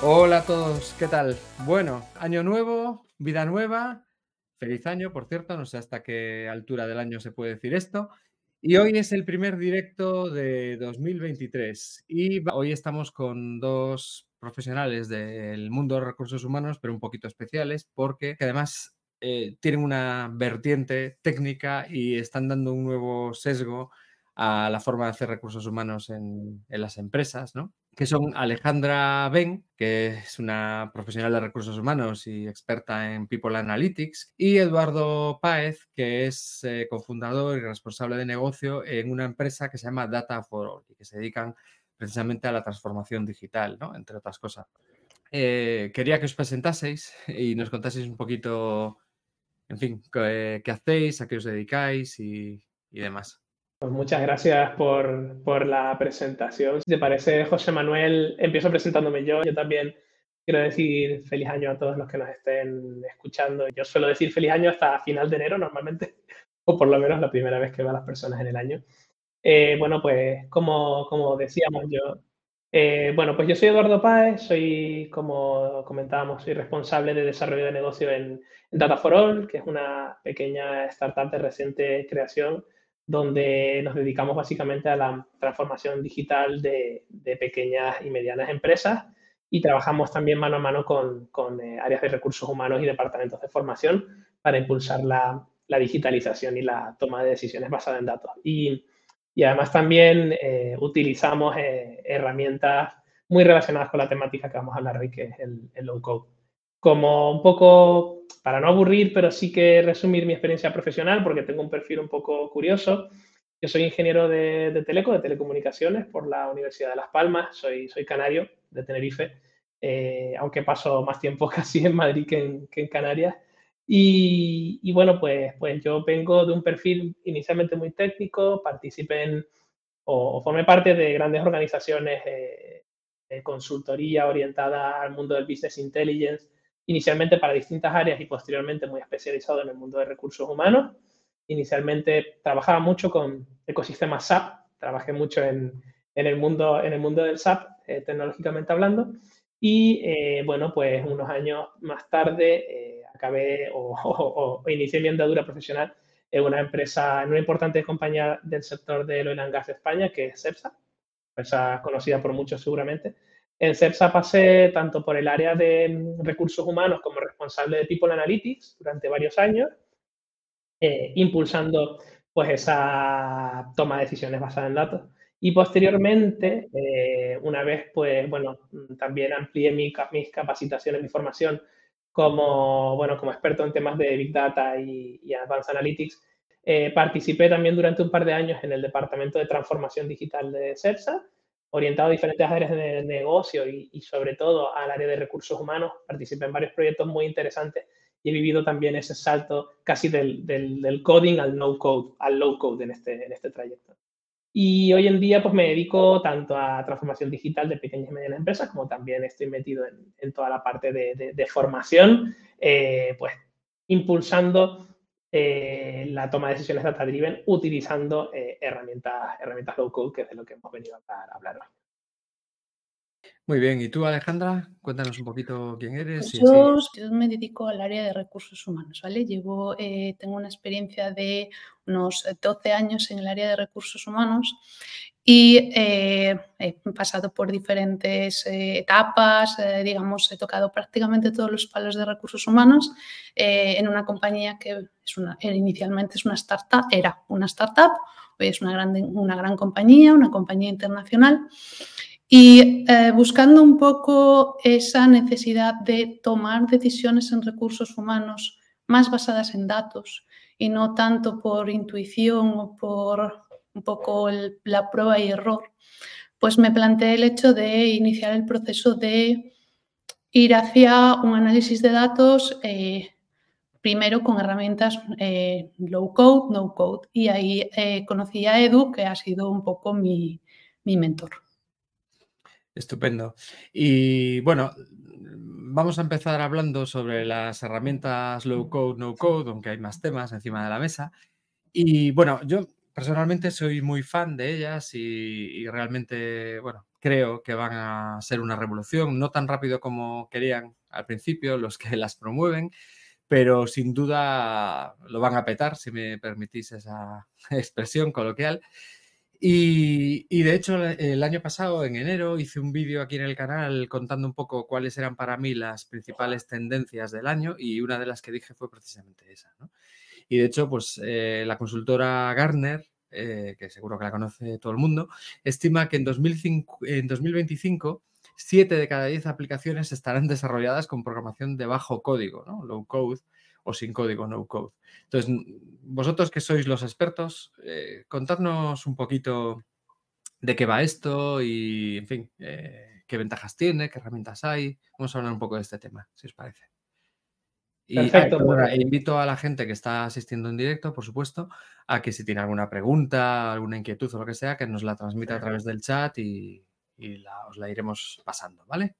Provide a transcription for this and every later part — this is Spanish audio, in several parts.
Hola a todos, ¿qué tal? Bueno, año nuevo, vida nueva, feliz año, por cierto, no sé hasta qué altura del año se puede decir esto. Y hoy es el primer directo de 2023 y hoy estamos con dos profesionales del mundo de recursos humanos, pero un poquito especiales, porque además eh, tienen una vertiente técnica y están dando un nuevo sesgo a la forma de hacer recursos humanos en, las empresas, ¿no? que son Alejandra Ben, que es una profesional de recursos humanos y experta en People Analytics, y Eduardo Páez, que es eh, cofundador y responsable de negocio en una empresa que se llama Data for All y que se dedican precisamente a la transformación digital, ¿no? entre otras cosas. Eh, quería que os presentaseis y nos contaseis un poquito, en fin, qué, hacéis, a qué os dedicáis y demás. Pues muchas gracias por, por, la presentación. Si te parece, José Manuel, empiezo presentándome yo. Yo también quiero decir feliz año a todos los que nos estén escuchando. Yo suelo decir feliz año hasta final de enero normalmente, o por lo menos la primera vez que veo a las personas en el año. Eh, bueno, pues como, como decíamos yo, eh, bueno, pues yo soy Eduardo Páez, soy, como comentábamos, soy responsable de desarrollo de negocio en, en Data for All, que es una pequeña startup de reciente creación donde nos dedicamos básicamente a la transformación digital de, pequeñas y medianas empresas y trabajamos también mano a mano con, eh, áreas de recursos humanos y departamentos de formación para impulsar la, digitalización y la toma de decisiones basada en datos. Y, además también eh, utilizamos eh, herramientas muy relacionadas con la temática que vamos a hablar hoy, que es el, low code. Como un poco para no aburrir, pero sí que resumir mi experiencia profesional, porque tengo un perfil un poco curioso. Yo soy ingeniero de, de telecomunicaciones, por la Universidad de Las Palmas. Soy, soy canario de Tenerife, eh, aunque paso más tiempo casi en Madrid que en, Canarias. Y, bueno, pues, pues yo vengo de un perfil inicialmente muy técnico, participé en o, formé parte de grandes organizaciones eh, de consultoría orientada al mundo del business intelligence, inicialmente para distintas áreas y posteriormente muy especializado en el mundo de recursos humanos. Inicialmente trabajaba mucho con ecosistemas SAP, trabajé mucho en, el, mundo, en el mundo del SAP, eh, tecnológicamente hablando, y eh, bueno, pues unos años más tarde eh, acabé o, inicié mi andadura profesional en una empresa, en una importante compañía del sector del oil and gas de España, que es CEPSA, empresa conocida por muchos seguramente, en CEPSA pasé tanto por el área de mm, recursos humanos como responsable de People Analytics durante varios años, eh, impulsando pues esa toma de decisiones basada en datos. Y posteriormente, eh, una vez, pues, bueno, mm, también amplié mi, mis capacitaciones, mi formación como, bueno, como experto en temas de Big Data y, Advanced Analytics. Eh, participé también durante un par de años en el Departamento de Transformación Digital de CEPSA orientado a diferentes áreas de negocio y, sobre todo al área de recursos humanos. Participé en varios proyectos muy interesantes y he vivido también ese salto casi del, del, coding al no code, al low code en este, en este trayecto. Y hoy en día pues me dedico tanto a transformación digital de pequeñas y medianas empresas como también estoy metido en, toda la parte de, formación, eh, pues impulsando eh, la toma de decisiones data-driven utilizando eh, herramientas, herramientas low-code, que es de lo que hemos venido a hablar, hoy. Muy bien, ¿y tú Alejandra? Cuéntanos un poquito quién eres. Pues yo, me dedico al área de recursos humanos, ¿vale? Llevo, eh, tengo una experiencia de unos 12 años en el área de recursos humanos y eh, he pasado por diferentes eh, etapas, eh, digamos, he tocado prácticamente todos los palos de recursos humanos en una compañía que es una, inicialmente es una startup, era una startup, hoy es una gran, una gran compañía, una compañía internacional. Y buscando un poco esa necesidad de tomar decisiones en recursos humanos más basadas en datos y no tanto por intuición o por un poco la prueba y error, pues me planteé el hecho de iniciar el proceso de ir hacia un análisis de datos eh, primero con herramientas eh, low code, no code. Y ahí eh, conocí a Edu, que ha sido un poco mi mentor. Estupendo. Y bueno, vamos a empezar hablando sobre las herramientas low code, no code, aunque hay más temas encima de la mesa. Y bueno, yo personalmente soy muy fan de ellas y, realmente, bueno, creo que van a ser una revolución, no tan rápido como querían al principio los que las promueven, pero sin duda lo van a petar, si me permitís esa expresión coloquial. Y, de hecho, el año pasado, en enero, hice un vídeo aquí en el canal contando un poco cuáles eran para mí las principales tendencias del año y una de las que dije fue precisamente esa. Y de hecho, pues eh, la consultora Gartner, eh, que seguro que la conoce todo el mundo, estima que en, 2005, en 2025 7 de cada 10 aplicaciones estarán desarrolladas con programación de bajo código, ¿no? low code o sin código, no code. Entonces, vosotros que sois los expertos, eh, contadnos un poquito de qué va esto y, en fin, eh, qué ventajas tiene, qué herramientas hay. Vamos a hablar un poco de este tema, si os parece. Y Perfecto, pues. invito a la gente que está asistiendo en directo, por supuesto, a que si tiene alguna pregunta, alguna inquietud o lo que sea, que nos la transmita a través del chat y, os la iremos pasando, ¿vale?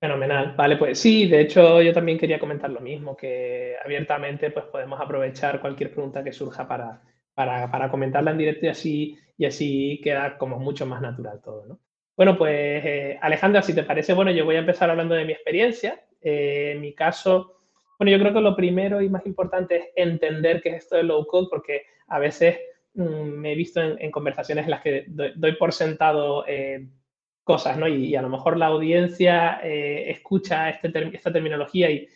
Fenomenal, vale, pues sí, de hecho yo también quería comentar lo mismo, que abiertamente pues podemos aprovechar cualquier pregunta que surja para, para, comentarla en directo y así, y así queda como mucho más natural todo, ¿no? Bueno, pues eh, Alejandra, si te parece, bueno, yo voy a empezar hablando de mi experiencia. Eh, en mi caso, bueno, yo creo que lo primero y más importante es entender qué es esto de low code, porque a veces mm, me he visto en, conversaciones en las que doy, por sentado eh, cosas, ¿no? Y, a lo mejor la audiencia eh, escucha este esta terminología y,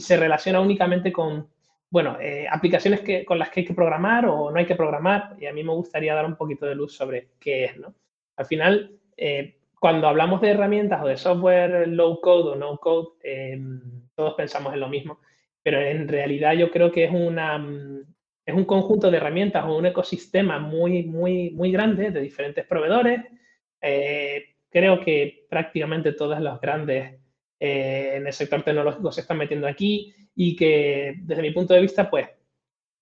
se relaciona únicamente con, bueno, eh, aplicaciones que, con las que hay que programar o no hay que programar. Y a mí me gustaría dar un poquito de luz sobre qué es, ¿no? Al final, eh, cuando hablamos de herramientas o de software low code o no code, em, todos pensamos en lo mismo, pero en realidad yo creo que es un conjunto de herramientas o un ecosistema muy, muy, muy grande de diferentes proveedores, creo que prácticamente todas las grandes eh, en el sector tecnológico se están metiendo aquí y que desde mi punto de vista, pues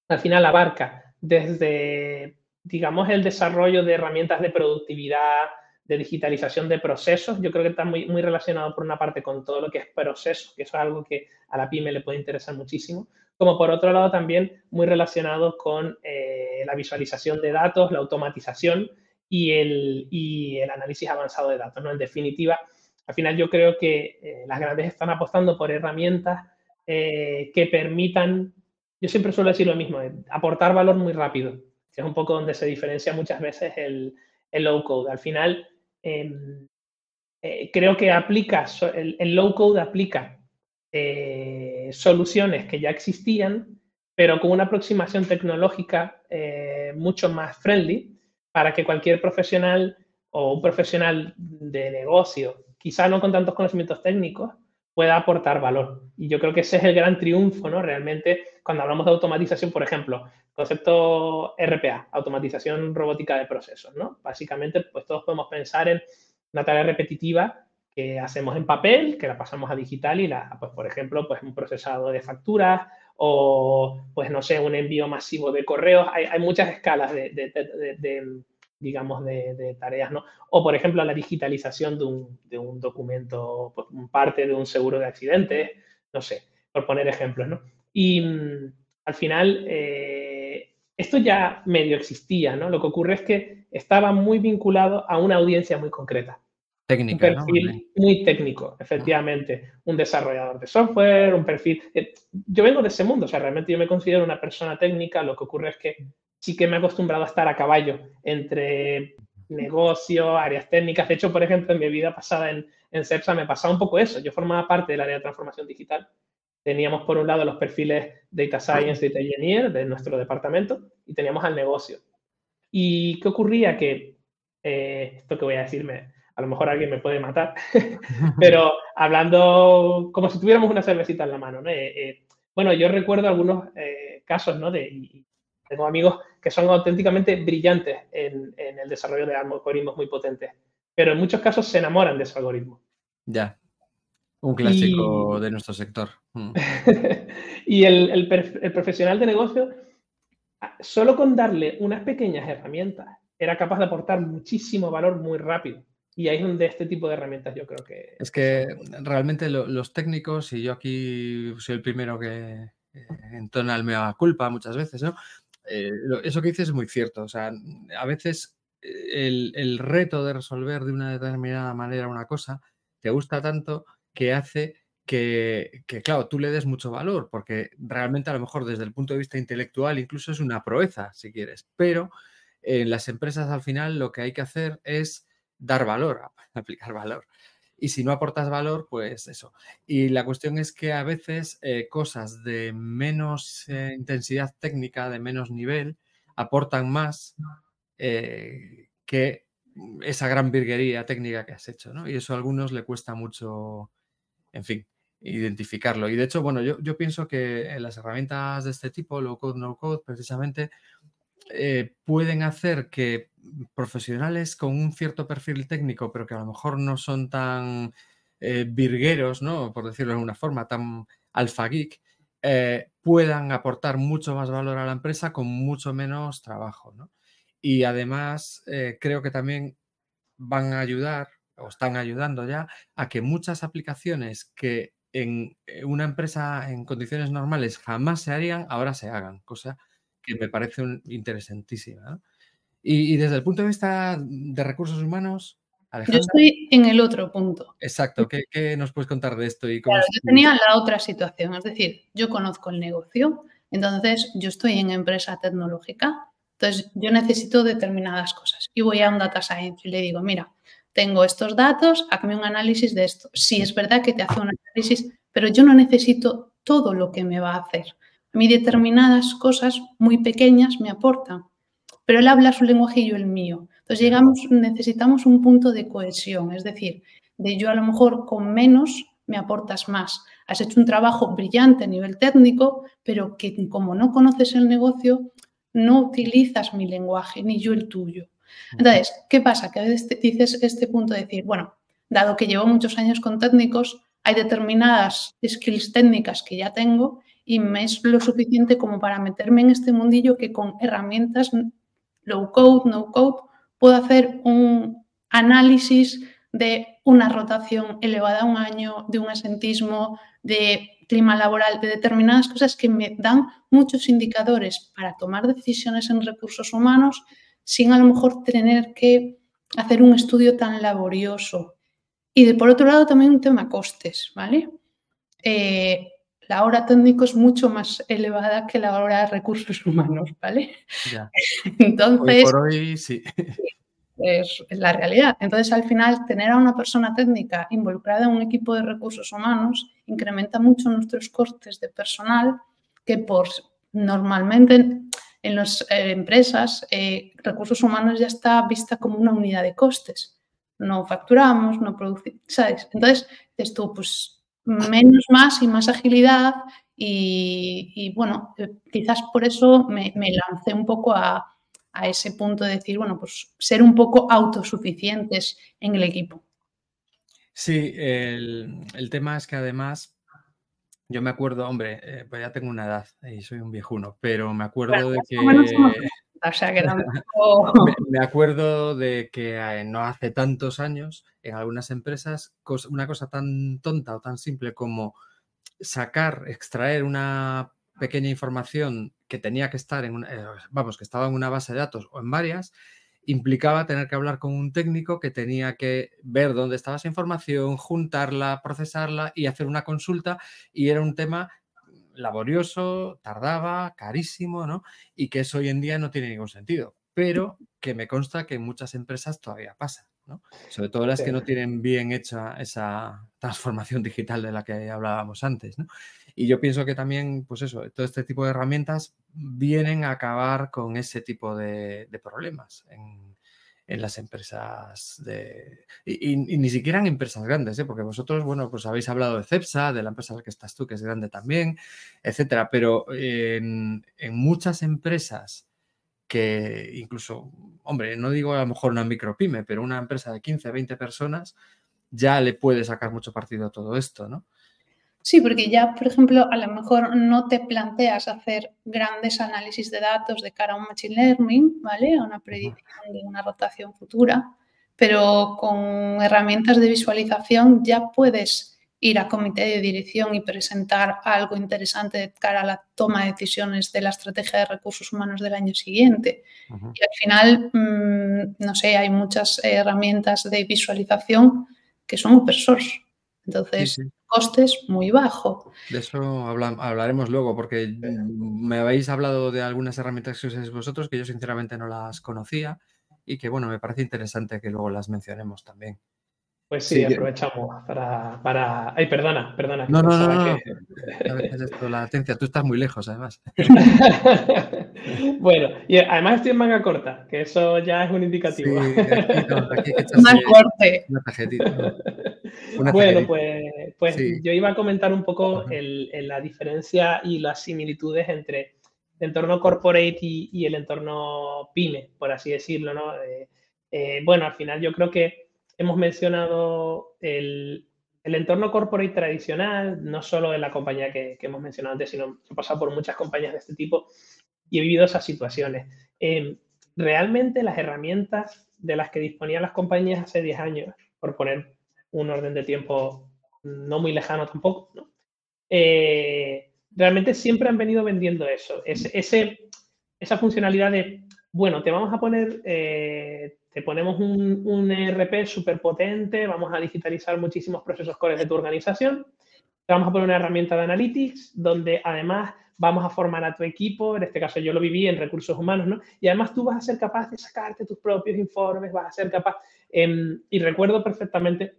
al final abarca desde, digamos, el desarrollo de herramientas de productividad, de digitalización de procesos. Yo creo que está muy, muy relacionado por una parte con todo lo que es proceso, que eso es algo que a la pyme le puede interesar muchísimo, como por otro lado también muy relacionado con eh, la visualización de datos, la automatización y el, y el análisis avanzado de datos. ¿no? En definitiva, al final yo creo que eh, las grandes están apostando por herramientas eh, que permitan, yo siempre suelo decir lo mismo, eh, aportar valor muy rápido, que es un poco donde se diferencia muchas veces el, el low code. Al final, em, creo que aplica, el, el, low code aplica soluciones que ya existían, pero con una aproximación tecnológica mucho más friendly para que cualquier profesional o un profesional de negocio, quizá no con tantos conocimientos técnicos, pueda aportar valor. Y yo creo que ese es el gran triunfo, ¿no? Realmente, cuando hablamos de automatización, por ejemplo, concepto RPA, automatización robótica de procesos, ¿no? Básicamente, pues todos podemos pensar en una tarea repetitiva que hacemos en papel, que la pasamos a digital y la, pues por ejemplo, pues un procesado de facturas o, pues no sé, un envío masivo de correos. Hay, hay muchas escalas de, de, digamos, de, tareas, ¿no? O, por ejemplo, la digitalización de un, un documento, pues, parte de un seguro de accidentes, no sé, por poner ejemplos, ¿no? Y mm, al final, eh, esto ya medio existía, ¿no? Lo que ocurre es que estaba muy vinculado a una audiencia muy concreta. Técnica, un perfil muy técnico, efectivamente. Un desarrollador de software, un perfil. Eh, yo vengo de ese mundo, o sea, realmente yo me considero una persona técnica. Lo que ocurre es que sí que me he acostumbrado a estar a caballo entre negocio, áreas técnicas. De hecho, por ejemplo, en mi vida pasada en, en CEPSA me pasaba un poco eso. Yo formaba parte del área de transformación digital. Teníamos por un lado los perfiles Data Science, Data Engineer de nuestro departamento y teníamos al negocio. ¿Y qué ocurría? Que eh, esto que voy a decirme a lo mejor alguien me puede matar, pero hablando como si tuviéramos una cervecita en la mano. ¿no? Eh, eh, bueno, yo recuerdo algunos eh, casos, ¿no? De, tengo amigos que son auténticamente brillantes en, el desarrollo de algoritmos muy potentes, pero en muchos casos se enamoran de ese algoritmo. Ya, un clásico de nuestro sector. Mm. y el, el profesional de negocio, solo con darle unas pequeñas herramientas, era capaz de aportar muchísimo valor muy rápido. Y ahí es donde este tipo de herramientas yo creo que... Es que realmente los técnicos, y yo aquí soy el primero que eh, entona el mea culpa muchas veces, ¿no? Eh, eso que dices es muy cierto. O sea, a veces el, el, reto de resolver de una determinada manera una cosa te gusta tanto que hace que, que, claro, tú le des mucho valor, porque realmente a lo mejor desde el punto de vista intelectual incluso es una proeza, si quieres, pero en las empresas al final lo que hay que hacer es dar valor, aplicar valor. Y si no aportas valor, pues eso. Y la cuestión es que a veces eh, cosas de menos eh, intensidad técnica, de menos nivel, aportan más eh, que esa gran virguería técnica que has hecho, ¿no? Y eso a algunos le cuesta mucho, en fin, identificarlo. Y de hecho, bueno, yo, yo pienso que las herramientas de este tipo, low code, no code, precisamente, pueden hacer que profesionales con un cierto perfil técnico, pero que a lo mejor no son tan eh, virgueros, ¿no? por decirlo de alguna forma, tan alfa geek, eh, puedan aportar mucho más valor a la empresa con mucho menos trabajo. Y además creo que también van a ayudar o están ayudando ya a que muchas aplicaciones que en una empresa en condiciones normales jamás se harían, ahora se hagan, cosa que me parece interesantísima. Y, desde el punto de vista de recursos humanos, Alejandra, Yo estoy en el otro punto. Exacto, ¿qué, nos puedes contar de esto? Y cómo yo tenía la otra situación, es decir, yo conozco el negocio, entonces yo estoy en empresa tecnológica, entonces yo necesito determinadas cosas y voy a un data science y le digo, mira, tengo estos datos, hazme un análisis de esto. Sí, es verdad que te hace un análisis, pero yo no necesito todo lo que me va a hacer. A mí determinadas cosas muy pequeñas me aportan, pero él habla su lenguaje y yo el mío. Entonces llegamos, necesitamos un punto de cohesión, es decir, de yo a lo mejor con menos me aportas más. Has hecho un trabajo brillante a nivel técnico, pero que como no conoces el negocio, no utilizas mi lenguaje ni yo el tuyo. Entonces, ¿qué pasa? Que a veces dices este punto de decir, bueno, dado que llevo muchos años con técnicos, hay determinadas skills técnicas que ya tengo y me es lo suficiente como para meterme en este mundillo que con herramientas low code, no code, puedo hacer un análisis de una rotación elevada a un año, de un asentismo, de clima laboral, de determinadas cosas que me dan muchos indicadores para tomar decisiones en recursos humanos sin a lo mejor tener que hacer un estudio tan laborioso. Y de, por otro lado también un tema costes, ¿vale? Eh, la hora técnico es mucho más elevada que la hora de recursos humanos, ¿vale? Entonces, por hoy sí. Es, la realidad. Entonces, al final, tener a una persona técnica involucrada en un equipo de recursos humanos incrementa mucho nuestros costes de personal que por normalmente en las eh, empresas eh, recursos humanos ya está vista como una unidad de costes. No facturamos, no producimos, ¿sabes? Entonces, esto, pues menos más y más agilidad y, bueno, eh, quizás por eso me, lancé un poco a, ese punto de decir, bueno, pues ser un poco autosuficientes en el equipo. Sí, el, tema es que además, yo me acuerdo, hombre, eh, pues ya tengo una edad y soy un viejuno, pero me acuerdo de que... O sea, que me, acuerdo de que eh, no hace tantos años, en algunas empresas, una cosa tan tonta o tan simple como sacar, extraer una pequeña información que tenía que estar en una, eh, vamos, que estaba en una base de datos o en varias, implicaba tener que hablar con un técnico que tenía que ver dónde estaba esa información, juntarla, procesarla y hacer una consulta y era un tema laborioso, tardaba, carísimo, ¿no? Y que eso hoy en día no tiene ningún sentido, pero que me consta que en muchas empresas todavía pasa, ¿no? Sobre todo las que no tienen bien hecha esa transformación digital de la que hablábamos antes, ¿no? Y yo pienso que también, pues eso, todo este tipo de herramientas vienen a acabar con ese tipo de, de problemas en, en las empresas de... Y, ni siquiera en empresas grandes, ¿eh? porque vosotros, bueno, pues habéis hablado de CEPSA, de la empresa en la que estás tú, que es grande también, etcétera, pero en, muchas empresas que incluso, hombre, no digo a lo mejor una micropyme, pero una empresa de 15, 20 personas, ya le puede sacar mucho partido a todo esto, ¿no? Sí, porque ya, por ejemplo, a lo mejor no te planteas hacer grandes análisis de datos de cara a un machine learning, ¿vale? A una predicción de una rotación futura, pero con herramientas de visualización ya puedes ir a comité de dirección y presentar algo interesante de cara a la toma de decisiones de la estrategia de recursos humanos del año siguiente. Y al final, mm, no sé, hay muchas herramientas de visualización que son open source. Entonces, costes muy bajo. De eso hablaremos luego, porque me habéis hablado de algunas herramientas que usáis vosotros que yo sinceramente no las conocía y que, bueno, me parece interesante que luego las mencionemos también. Pues sí, aprovechamos para, para, Ay, perdona, perdona. No, no, no, no. A veces esto, la latencia, tú estás muy lejos, además. bueno, y además estoy en manga corta, que eso ya es un indicativo. Sí, aquí, Más corte. Una bueno, pues, pues yo iba a comentar un poco el, la diferencia y las similitudes entre el entorno corporate y, el entorno pyme, por así decirlo, ¿no? Eh, eh, bueno, al final yo creo que hemos mencionado el, entorno corporate tradicional, no solo en la compañía que, hemos mencionado antes, sino he pasado por muchas compañías de este tipo y he vivido esas situaciones. Em, realmente las herramientas de las que disponían las compañías hace 10 años, por poner un orden de tiempo no muy lejano tampoco, eh, realmente siempre han venido vendiendo eso, esa funcionalidad de, bueno, te vamos a poner eh, ponemos un, un ERP súper potente, vamos a digitalizar muchísimos procesos core de tu organización, vamos a poner una herramienta de analytics donde además vamos a formar a tu equipo, en este caso yo lo viví en recursos humanos, ¿no? Y además tú vas a ser capaz de sacarte tus propios informes, vas a ser capaz, em, y recuerdo perfectamente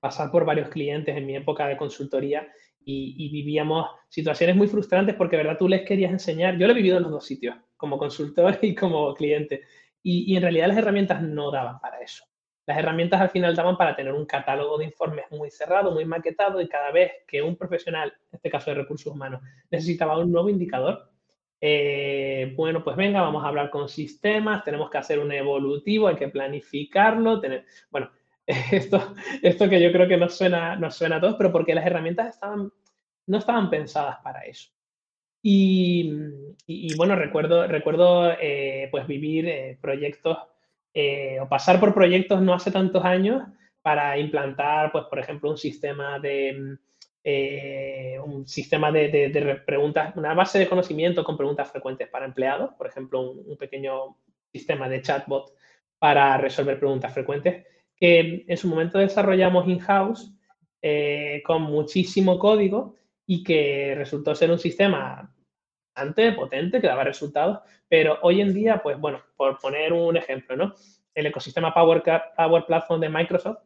pasar por varios clientes en mi época de consultoría y, y, vivíamos situaciones muy frustrantes porque, ¿verdad? Tú les querías enseñar, yo lo he vivido en los dos sitios, como consultor y como cliente. Y, en realidad las herramientas no daban para eso. Las herramientas al final daban para tener un catálogo de informes muy cerrado, muy maquetado y cada vez que un profesional, en este caso de recursos humanos, necesitaba un nuevo indicador, eh, bueno, pues venga, vamos a hablar con sistemas, tenemos que hacer un evolutivo, hay que planificarlo, tener, bueno, esto, esto que yo creo que nos suena, nos suena a todos, pero porque las herramientas no estaban pensadas para eso. Y, bueno, recuerdo, recuerdo eh, pues vivir eh, proyectos eh, o pasar por proyectos no hace tantos años para implantar, pues, por ejemplo, un sistema de, un sistema de, preguntas, una base de conocimiento con preguntas frecuentes para empleados, por ejemplo, un, pequeño sistema de chatbot para resolver preguntas frecuentes, que en su momento desarrollamos in-house con muchísimo código y que resultó ser un sistema potente, que daba resultados, pero hoy en día, pues bueno, por poner un ejemplo, ¿no? El ecosistema Power, Power Platform de Microsoft,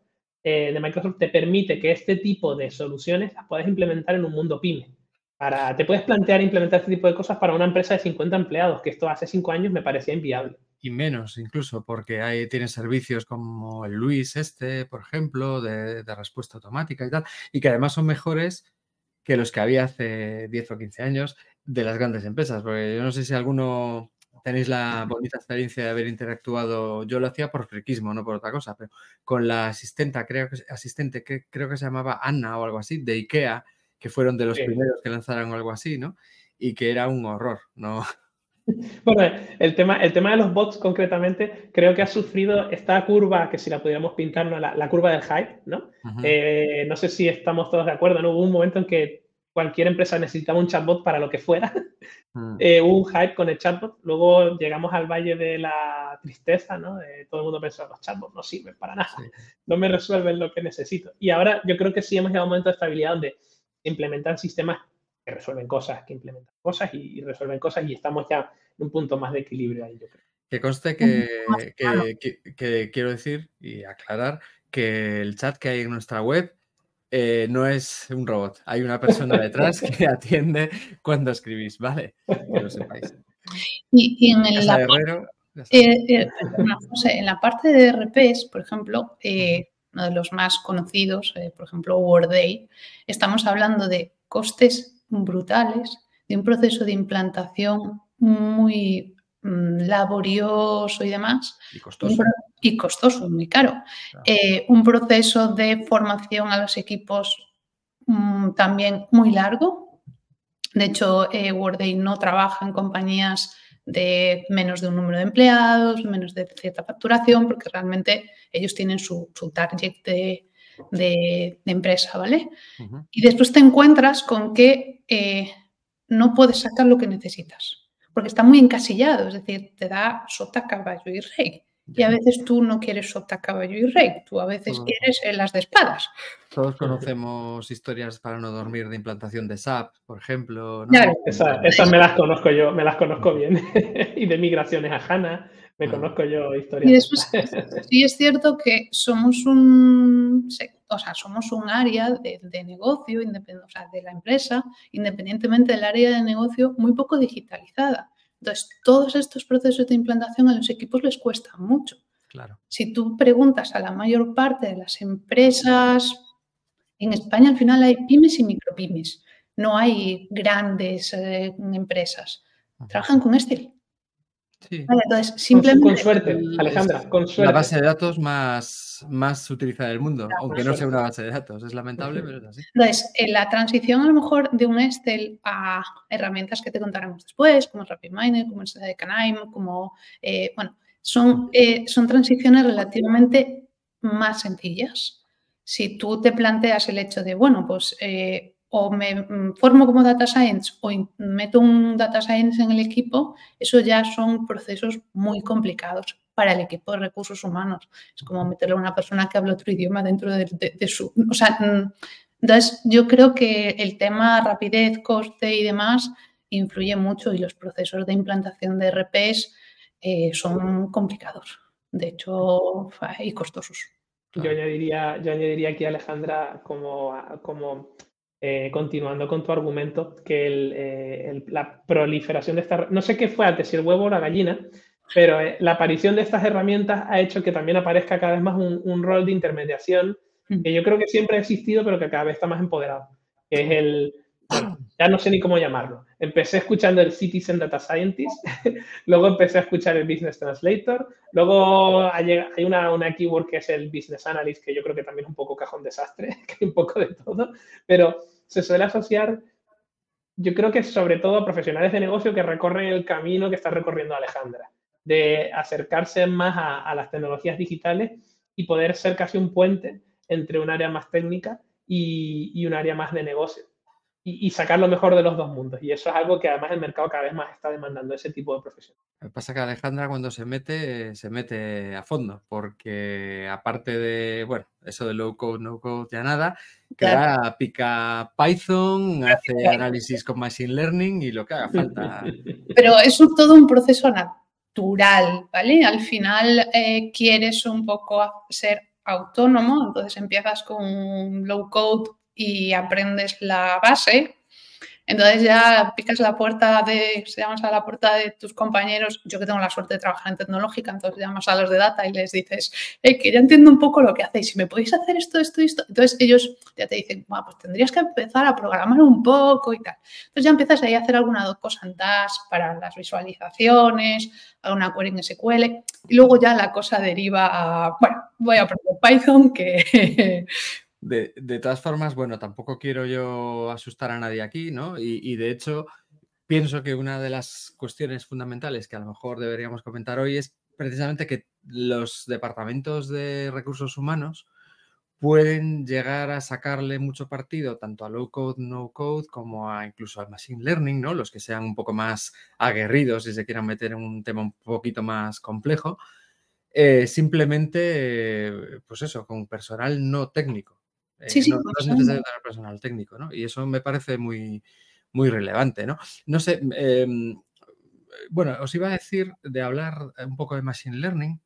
eh, de Microsoft te permite que este tipo de soluciones las puedas implementar en un mundo pyme. Para, te puedes plantear implementar este tipo de cosas para una empresa de 50 empleados, que esto hace cinco años me parecía inviable. Y menos incluso, porque ahí tienes servicios como el Luis este, por ejemplo, de, de respuesta automática y tal, y que además son mejores que los que había hace 10 o 15 años de las grandes empresas, porque yo no sé si alguno tenéis la bonita experiencia de haber interactuado, yo lo hacía por friquismo, no por otra cosa, pero con la asistenta, creo que asistente que creo que se llamaba Anna o algo así, de IKEA, que fueron de los primeros que lanzaron algo así, ¿no? Y que era un horror, ¿no? Bueno, el tema, el tema de los bots concretamente, creo que ha sufrido esta curva, que si la pudiéramos pintar, ¿no? la, curva del hype, ¿no? Eh, no sé si estamos todos de acuerdo, ¿no? Hubo un momento en que cualquier empresa necesitaba un chatbot para lo que fuera. Mm. Eh, hubo un hype con el chatbot. Luego llegamos al valle de la tristeza, ¿no? todo el mundo pensó, los chatbots no sirven para nada, no me resuelven lo que necesito. Y ahora yo creo que sí hemos llegado a un momento de estabilidad donde implementan sistemas que resuelven cosas, que implementan cosas y, resuelven cosas y estamos ya en un punto más de equilibrio ahí, yo creo. Que conste que quiero decir y aclarar que el chat que hay en nuestra web eh, no es un robot. Hay una persona detrás que atiende cuando escribís, ¿vale? Que lo sepáis. Y, en, la, eh, eh, en la parte de RPs, por ejemplo, uno de los más conocidos, por ejemplo, Worday, estamos hablando de costes brutales, de un proceso de implantación muy mm, laborioso y demás. Y costoso y costoso, muy caro. Eh, un proceso de formación a los equipos mm, también muy largo. De hecho, eh, no trabaja en compañías de menos de un número de empleados, menos de cierta facturación, porque realmente ellos tienen su, target de, empresa, ¿vale? Y después te encuentras con que eh, no puedes sacar lo que necesitas, porque está muy encasillado, es decir, te da sota, caballo y rey. Y a veces tú no quieres sota, caballo y rey, tú a veces quieres las de espadas. Todos conocemos historias para no dormir de implantación de SAP, por ejemplo. Claro. Esas, me las conozco yo, me las conozco bien. y de migraciones a HANA, me ah. conozco yo historias. Y después, sí es cierto que somos un, o sea, somos un área de, negocio, o sea, de la empresa, independientemente del área de negocio, muy poco digitalizada. Entonces, todos estos procesos de implantación a los equipos les cuesta mucho. Claro. Si tú preguntas a la mayor parte de las empresas, en España al final hay pymes y micropymes, no hay grandes eh, empresas. Trabajan con Excel. Sí. entonces, simplemente... Con, suerte, Alejandra, con suerte. La base de datos más, más utilizada del mundo, aunque no sea una base de datos. Es lamentable, pero es así. Entonces, en la transición a lo mejor de un Excel a herramientas que te contaremos después, como RapidMiner, como el Canaim, como, eh, bueno, son, eh, son transiciones relativamente más sencillas. Si tú te planteas el hecho de, bueno, pues eh, o me mm, formo como data science o meto un data science en el equipo, eso ya son procesos muy complicados para el equipo de recursos humanos. Es como meterle a una persona que habla otro idioma dentro de, su... O sea, mm, entonces yo creo que el tema rapidez, coste y demás influye mucho y los procesos de implantación de RPs eh, son complicados, de hecho, y costosos. Yo añadiría, yo añadiría aquí, Alejandra, como, como eh, continuando con tu argumento, que eh, la proliferación de estas, no sé qué fue antes, si el huevo o la gallina, pero eh, la aparición de estas herramientas ha hecho que también aparezca cada vez más un, rol de intermediación mm. que yo creo que siempre ha existido, pero que cada vez está más empoderado, que es el, ya no sé ni cómo llamarlo. Empecé escuchando el Citizen Data Scientist, luego empecé a escuchar el Business Translator, luego hay una, una keyword que es el Business Analyst, que yo creo que también es un poco cajón desastre, que hay un poco de todo, pero se suele asociar, yo creo que sobre todo a profesionales de negocio que recorren el camino que está recorriendo Alejandra, de acercarse más a, las tecnologías digitales y poder ser casi un puente entre un área más técnica y, y un área más de negocio y, sacar lo mejor de los dos mundos. Y eso es algo que además el mercado cada vez más está demandando ese tipo de profesión. Lo que pasa que Alejandra cuando se mete, se mete a fondo, porque aparte de, bueno, eso de low code, no code, ya nada, claro. pica Python, hace análisis con Machine Learning y lo que haga falta. Pero es todo un proceso natural, ¿vale? Al final eh, quieres un poco ser autónomo, entonces empiezas con low code y aprendes la base. Entonces ya picas la puerta de, se llamas a la puerta de tus compañeros, yo que tengo la suerte de trabajar en tecnológica, entonces llamas a los de data y les dices, que ya entiendo un poco lo que hacéis, si me podéis hacer esto, esto esto. Entonces ellos ya te dicen, bueno, pues tendrías que empezar a programar un poco y tal. Entonces ya empiezas ahí a hacer alguna cosa en Dash para las visualizaciones, alguna query en SQL y luego ya la cosa deriva a, bueno, voy a aprender Python, que de, todas formas, bueno, tampoco quiero yo asustar a nadie aquí, ¿no? Y, de hecho, pienso que una de las cuestiones fundamentales que a lo mejor deberíamos comentar hoy es precisamente que los departamentos de recursos humanos pueden llegar a sacarle mucho partido tanto a low code, no code, como a incluso al machine learning, ¿no? Los que sean un poco más aguerridos y se quieran meter en un tema un poquito más complejo. Eh, simplemente, pues eso, con personal no técnico. Sí, sí, no, es necesario tener personal técnico, ¿no? Y eso me parece muy, muy relevante, ¿no? No sé, em, bueno, os iba a decir de hablar un poco de Machine Learning.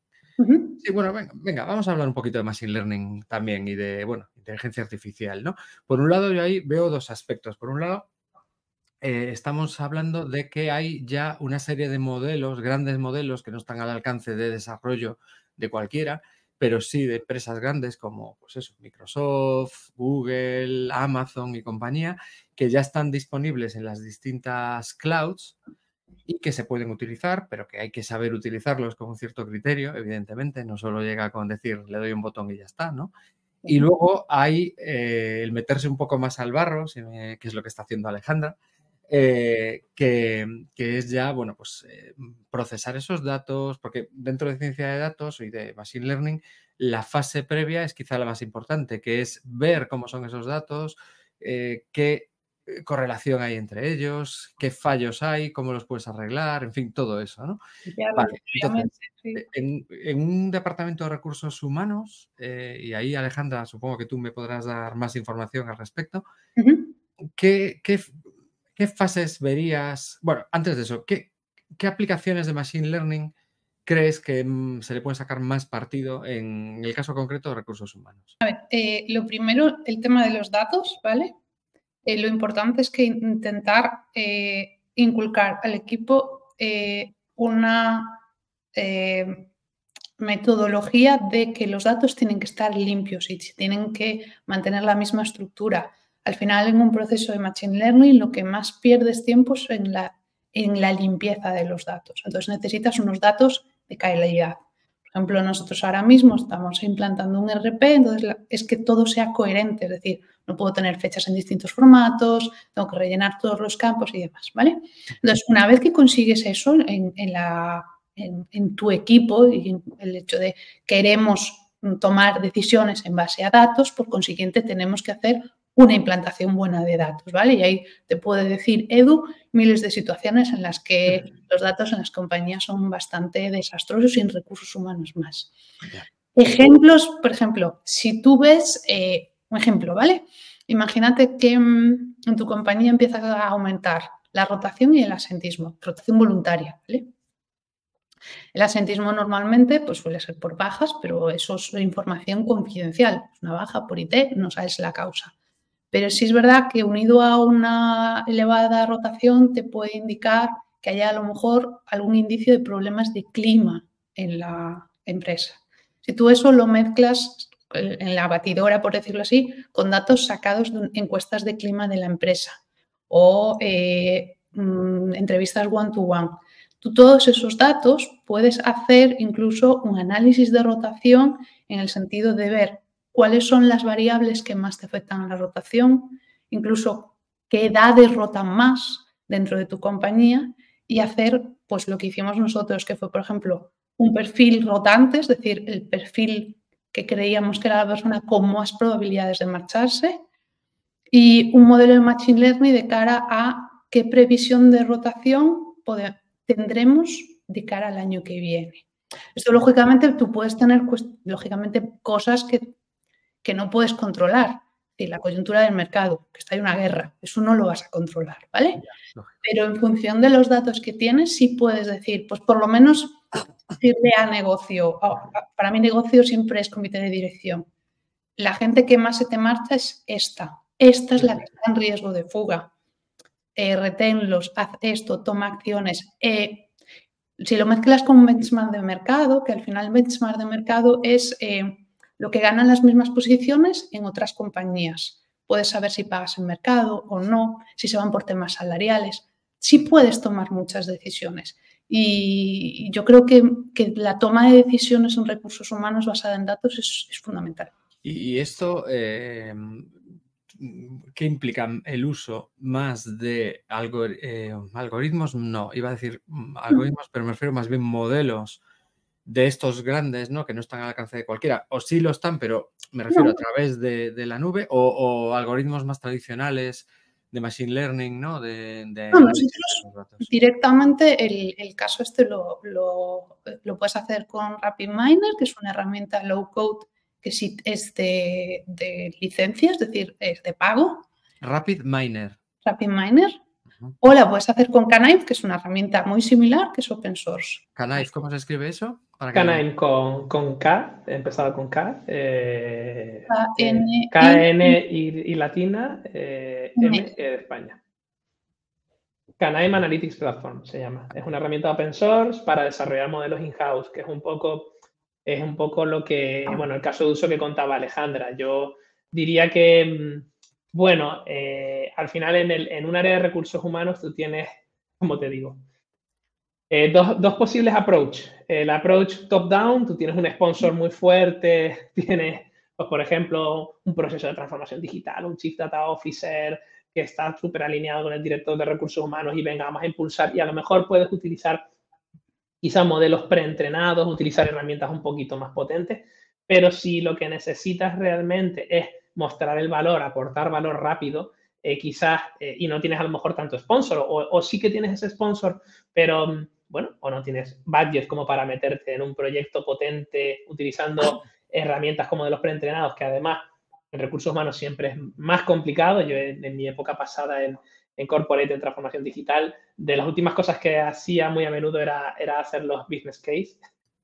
Sí, bueno, venga, vamos a hablar un poquito de Machine Learning también y de, bueno, inteligencia artificial, ¿no? Por un lado, yo ahí veo dos aspectos. Por un lado, eh, estamos hablando de que hay ya una serie de modelos, grandes modelos que no están al alcance de desarrollo de cualquiera, pero sí de empresas grandes como pues eso, Microsoft, Google, Amazon y compañía, que ya están disponibles en las distintas clouds y que se pueden utilizar, pero que hay que saber utilizarlos con un cierto criterio, evidentemente, no solo llega con decir le doy un botón y ya está, ¿no? Y luego hay eh, el meterse un poco más al barro, que es lo que está haciendo Alejandra, eh, que, es ya, bueno, pues eh, procesar esos datos, porque dentro de ciencia de datos y de Machine Learning, la fase previa es quizá la más importante, que es ver cómo son esos datos, eh, qué correlación hay entre ellos, qué fallos hay, cómo los puedes arreglar, en fin, todo eso, ¿no? en, un departamento de recursos humanos, y ahí Alejandra, supongo que tú me podrás dar más información al respecto, ¿qué, qué ¿qué fases verías? Bueno, antes de eso, ¿qué, aplicaciones de Machine Learning crees que mm, se le puede sacar más partido en el caso concreto de recursos humanos? A ver, eh, lo primero, el tema de los datos, ¿vale? Eh, lo importante es que intentar eh, inculcar al equipo una metodología de que los datos tienen que estar limpios y tienen que mantener la misma estructura al final, en un proceso de Machine Learning, lo que más pierdes tiempo es en la, en la limpieza de los datos. Entonces, necesitas unos datos de calidad. Por ejemplo, nosotros ahora mismo estamos implantando un RP, entonces es que todo sea coherente, es decir, no puedo tener fechas en distintos formatos, tengo que rellenar todos los campos y demás, ¿vale? Entonces, una vez que consigues eso en, la, en, tu equipo y el hecho de queremos tomar decisiones en base a datos, por consiguiente tenemos que hacer una implantación buena de datos, ¿vale? Y ahí te puede decir Edu miles de situaciones en las que los datos en las compañías son bastante desastrosos sin recursos humanos más. Ejemplos, por ejemplo, si tú ves eh, un ejemplo, ¿vale? Imagínate que mm, en tu compañía empieza a aumentar la rotación y el asentismo, rotación voluntaria, ¿vale? El asentismo normalmente pues, suele ser por bajas, pero eso es información confidencial. Una baja por IT, no sabes la causa. Pero sí es verdad que unido a una elevada rotación te puede indicar que haya a lo mejor algún indicio de problemas de clima en la empresa. Si tú eso lo mezclas en la batidora, por decirlo así, con datos sacados de encuestas de clima de la empresa o eh, mm, entrevistas one-to-one, tú todos esos datos puedes hacer incluso un análisis de rotación en el sentido de ver cuáles son las variables que más te afectan a la rotación, incluso qué edades rotan más dentro de tu compañía y hacer pues lo que hicimos nosotros, que fue, por ejemplo, un perfil rotante, es decir, el perfil que creíamos que era la persona con más probabilidades de marcharse, y un modelo de Machine Learning de cara a qué previsión de rotación tendremos de cara al año que viene. Esto, lógicamente, tú puedes tener, lógicamente, cosas que que no puedes controlar. Y la coyuntura del mercado, que está en una guerra, eso no lo vas a controlar, ¿vale? Pero en función de los datos que tienes, sí puedes decir, pues por lo menos decirle a negocio, para mi negocio siempre es comité de dirección. La gente que más se te marcha es esta. Esta es la que está en riesgo de fuga. Eh, reténlos, haz esto, toma acciones. Eh, si lo mezclas con un benchmark de mercado, que al final el benchmark de mercado es eh, lo que ganan las mismas posiciones en otras compañías. Puedes saber si pagas en mercado o no, si se van por temas salariales. Sí puedes tomar muchas decisiones. Y yo creo que, la toma de decisiones en recursos humanos basada en datos es, fundamental. Y esto, eh, ¿qué implica el uso más de eh, algoritmos? No, iba a decir mm, algoritmos, pero me refiero más bien modelos de estos grandes, ¿no? Que no están al alcance de cualquiera, o sí lo están, pero me refiero a través de, la nube, o, algoritmos más tradicionales de machine learning, ¿no? De, directamente el, caso este lo, puedes hacer con RapidMiner, que es una herramienta low code que sí es de, de licencia, es decir, es de pago. RapidMiner. RapidMiner. O la puedes hacer con Knife, que es una herramienta muy similar, que es open source. Knife, ¿cómo se escribe eso? Knife con, con K, empezado con K. Eh, K-N y, latina, eh, M de España. Knife Analytics Platform se llama. Es una herramienta open source para desarrollar modelos in-house, que es un poco es un poco lo que, bueno, el caso de uso que contaba Alejandra. Yo diría que mm, bueno, eh, al final en, un área de recursos humanos tú tienes, como te digo, eh, dos, posibles approach. El approach top-down, tú tienes un sponsor muy fuerte, tienes, pues, por ejemplo, un proceso de transformación digital, un Chief Data Officer, que está súper alineado con el director de recursos humanos y venga, vamos a impulsar y a lo mejor puedes utilizar quizá modelos preentrenados, utilizar herramientas un poquito más potentes, pero si lo que necesitas realmente es mostrar el valor, aportar valor rápido, eh, quizás, eh, y no tienes a lo mejor tanto sponsor, o, o, sí que tienes ese sponsor, pero mm, bueno, o no tienes budget como para meterte en un proyecto potente utilizando herramientas como de los preentrenados, que además en recursos humanos siempre es más complicado. Yo en, mi época pasada en, en, Corporate, en transformación digital, de las últimas cosas que hacía muy a menudo era, era hacer los business case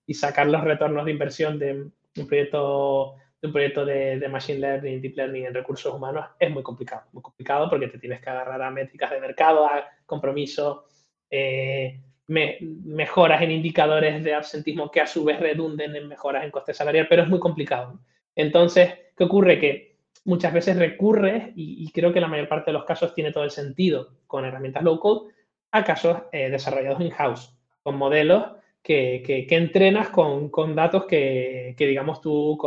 y sacar los retornos de inversión de un proyecto de un proyecto de, de, Machine Learning, Deep Learning en recursos humanos es muy complicado. Muy complicado porque te tienes que agarrar a métricas de mercado, a compromiso, eh, mejoras en indicadores de absentismo que a su vez redunden en mejoras en coste salarial, pero es muy complicado. Entonces, ¿qué ocurre? Que muchas veces recurre, y, creo que la mayor parte de los casos tiene todo el sentido con herramientas low code, a casos eh, desarrollados in-house, con modelos que, que, entrenas con, con datos que, que, digamos, tú,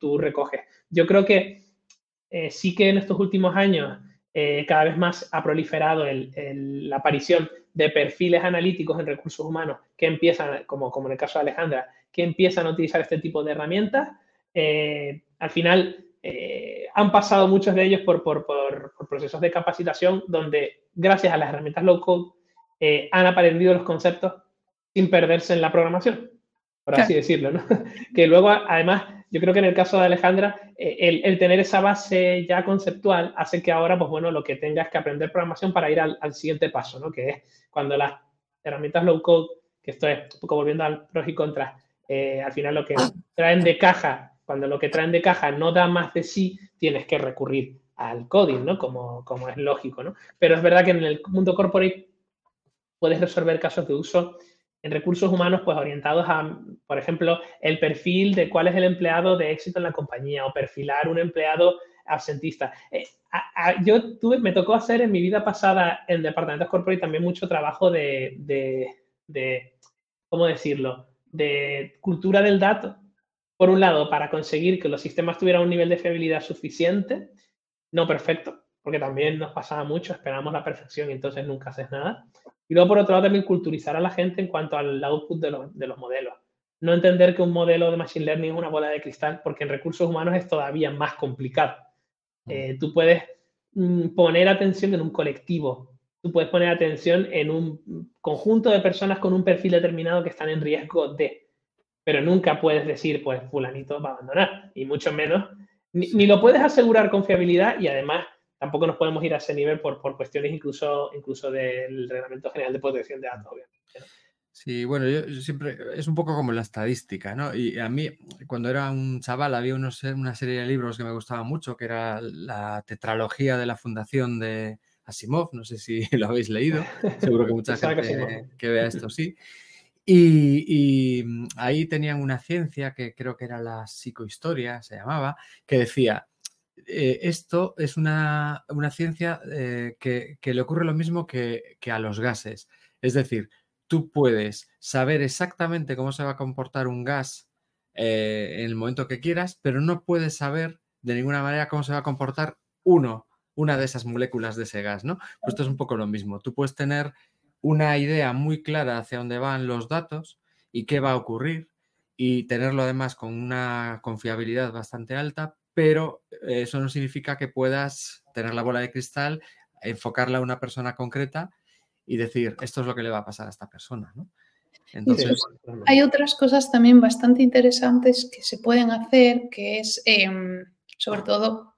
tú recoges. Yo creo que eh, sí que en estos últimos años eh, cada vez más ha proliferado la aparición de perfiles analíticos en recursos humanos que empiezan, como, como en el caso de Alejandra, que empiezan a utilizar este tipo de herramientas. Eh, al final, eh, han pasado muchos de ellos por, por, por, procesos de capacitación donde, gracias a las herramientas low code, han aprendido los conceptos sin perderse en la programación, por así decirlo. ¿no? que luego, además, yo creo que en el caso de Alejandra, eh, el, tener esa base ya conceptual hace que ahora, pues bueno, lo que tengas que aprender programación para ir al, siguiente paso, ¿no? Que es cuando las herramientas low code, que esto es un poco volviendo al pros y contras, eh, al final lo que traen de caja, cuando lo que traen de caja no da más de sí, tienes que recurrir al coding, ¿no? Como, como es lógico, ¿no? Pero es verdad que en el mundo corporate puedes resolver casos de uso en recursos humanos, pues orientados a, por ejemplo, el perfil de cuál es el empleado de éxito en la compañía o perfilar un empleado absentista. Eh, yo tuve, me tocó hacer en mi vida pasada en departamentos corporate también mucho trabajo de, de, de, ¿cómo decirlo?, de cultura del dato. Por un lado, para conseguir que los sistemas tuvieran un nivel de fiabilidad suficiente, no perfecto, porque también nos pasaba mucho, esperamos la perfección y entonces nunca haces nada. Y luego, por otro lado, también culturizar a la gente en cuanto al output de los, de los modelos. No entender que un modelo de Machine Learning es una bola de cristal, porque en recursos humanos es todavía más complicado. Mm. Eh, tú puedes mm, poner atención en un colectivo, tú puedes poner atención en un conjunto de personas con un perfil determinado que están en riesgo de, pero nunca puedes decir, pues fulanito va a abandonar, y mucho menos, ni, ni lo puedes asegurar con fiabilidad y además tampoco nos podemos ir a ese nivel por, por cuestiones incluso, incluso del Reglamento General de Protección de Datos, obviamente. Sí, bueno, yo, siempre, es un poco como la estadística, ¿no? Y a mí, cuando era un chaval, había unos, una serie de libros que me gustaban mucho, que era la tetralogía de la Fundación de Asimov, no sé si lo habéis leído, seguro que mucha gente que, vea esto sí. Y, y, ahí tenían una ciencia que creo que era la psicohistoria, se llamaba, que decía, eh, esto es una, ciencia eh, que, le ocurre lo mismo que, a los gases. Es decir, tú puedes saber exactamente cómo se va a comportar un gas eh, en el momento que quieras, pero no puedes saber de ninguna manera cómo se va a comportar uno, una de esas moléculas de ese gas, ¿no? Pues esto es un poco lo mismo. Tú puedes tener una idea muy clara hacia dónde van los datos y qué va a ocurrir y tenerlo además con una confiabilidad bastante alta, pero eh, eso no significa que puedas tener la bola de cristal, enfocarla a una persona concreta y decir, esto es lo que le va a pasar a esta persona. Entonces, hay otras cosas también bastante interesantes que se pueden hacer, que es em, sobre todo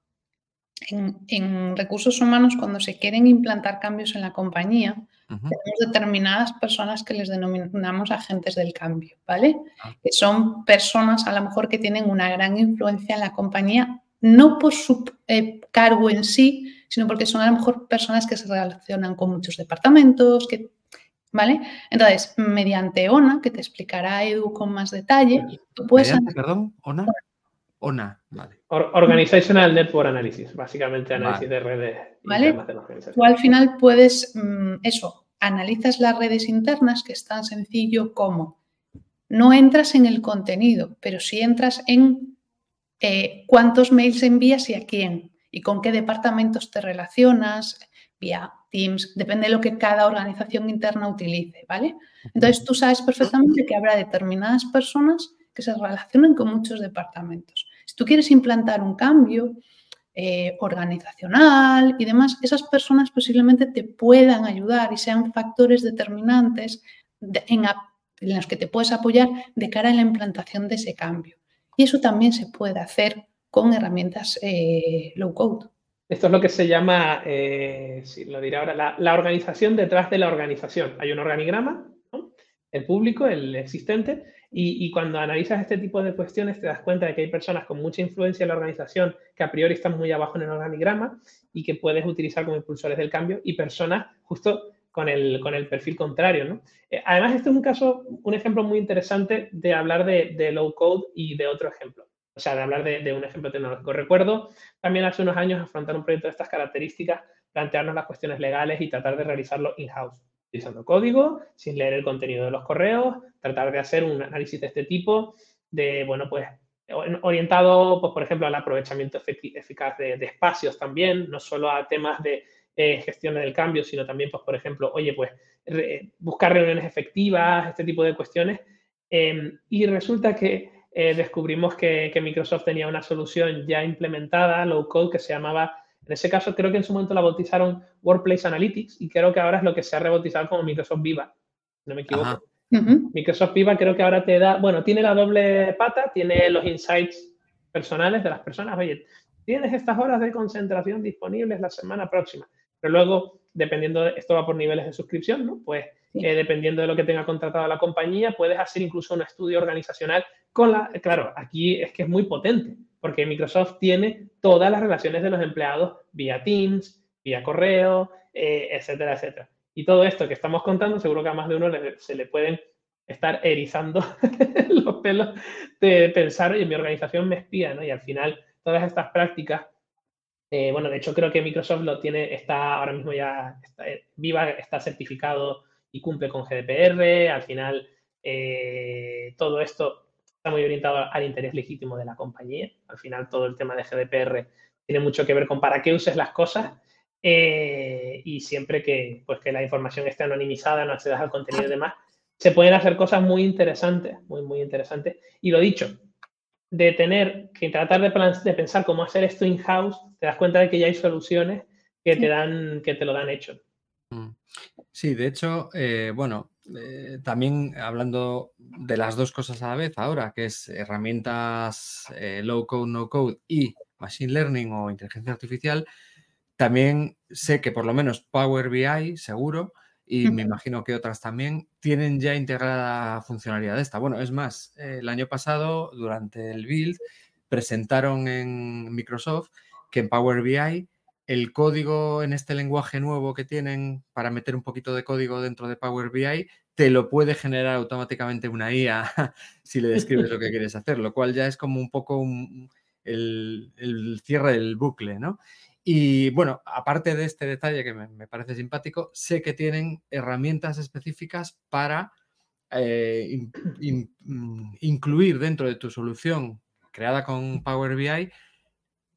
en, recursos humanos cuando se quieren implantar cambios en la compañía, tenemos determinadas personas que les denominamos agentes del cambio, ¿vale? Ah. Que son personas a lo mejor que tienen una gran influencia en la compañía, no por su eh, cargo en sí, sino porque son a lo mejor personas que se relacionan con muchos departamentos, que, ¿vale? Entonces, mediante ONA, que te explicará Edu con más detalle, tú puedes... perdón, ONA. ONA, vale. Organizational Network Analysis, básicamente análisis de redes. ¿Vale? Tú al final puedes, mm, eso, analizas las redes internas, que es tan sencillo como no entras en el contenido, pero sí entras en eh, cuántos mails envías y a quién y con qué departamentos te relacionas, vía Teams, depende de lo que cada organización interna utilice, ¿vale? Entonces tú sabes perfectamente que habrá determinadas personas que se relacionen con muchos departamentos. Si tú quieres implantar un cambio eh, organizacional y demás, esas personas posiblemente te puedan ayudar y sean factores determinantes en, los que te puedes apoyar de cara a la implantación de ese cambio. Y eso también se puede hacer con herramientas eh, low code. Esto es lo que se llama, eh, lo diré ahora, la, organización detrás de la organización. Hay un organigrama, el público, el existente, y, cuando analizas este tipo de cuestiones te das cuenta de que hay personas con mucha influencia en la organización que a priori están muy abajo en el organigrama y que puedes utilizar como impulsores del cambio y personas justo con el, perfil contrario. Eh, además, este es un caso, un ejemplo muy interesante de hablar de, low code y de otro ejemplo. O sea, de hablar de, un ejemplo tecnológico. Recuerdo también hace unos años afrontar un proyecto de estas características, plantearnos las cuestiones legales y tratar de realizarlo in-house utilizando código, sin leer el contenido de los correos, tratar de hacer un análisis de este tipo, de, bueno, pues orientado, pues, por ejemplo, al aprovechamiento eficaz de, espacios también, no solo a temas de eh, gestión del cambio, sino también, pues, por ejemplo, oye, pues, buscar reuniones efectivas, este tipo de cuestiones. Em, y resulta que eh, descubrimos que, que, Microsoft tenía una solución ya implementada, low code, que se llamaba en ese caso, creo que en su momento la bautizaron Workplace Analytics y creo que ahora es lo que se ha rebautizado como Microsoft Viva. No me equivoco. Microsoft Viva creo que ahora te da, bueno, tiene la doble pata, tiene los insights personales de las personas. Oye, tienes estas horas de concentración disponibles la semana próxima. Pero luego, dependiendo, de, esto va por niveles de suscripción, ¿no? Pues eh, dependiendo de lo que tenga contratado la compañía, puedes hacer incluso un estudio organizacional claro, aquí es que es muy potente porque Microsoft tiene todas las relaciones de los empleados vía Teams, vía correo, eh, etcétera, etcétera. Y todo esto que estamos contando, seguro que a más de uno se le pueden estar erizando los pelos de pensar, oye, mi organización me espía, ¿no? Y al final, todas estas prácticas, eh, bueno, de hecho creo que Microsoft lo tiene, está ahora mismo ya, eh, Viva está certificado y cumple con GDPR, al final todo esto muy orientado al interés legítimo de la compañía. Al final, todo el tema de GDPR tiene mucho que ver con para qué uses las cosas eh, y siempre que, pues, que la información esté anonimizada, no accedas al contenido y demás, se pueden hacer cosas muy interesantes, muy, muy interesantes. Y lo dicho, de tener que tratar de, de pensar cómo hacer esto in-house, te das cuenta de que ya hay soluciones que te, dan, que te lo dan hecho. Mm. Sí, de hecho, eh, bueno, eh, también hablando de las dos cosas a la vez ahora, que es herramientas eh, low code, no code y machine learning o inteligencia artificial, también sé que por lo menos Power BI, seguro, y me imagino que otras también, tienen ya integrada funcionalidad de esta. Bueno, es más, el año pasado, durante el build, presentaron en Microsoft que en Power BI el código en este lenguaje nuevo que tienen para meter un poquito de código dentro de Power BI, te lo puede generar automáticamente una IA si le describes lo que quieres hacer, lo cual ya es como un poco el, cierre del bucle, ¿no? Y bueno, aparte de este detalle que me, parece simpático, sé que tienen herramientas específicas para eh, mm, incluir dentro de tu solución creada con Power BI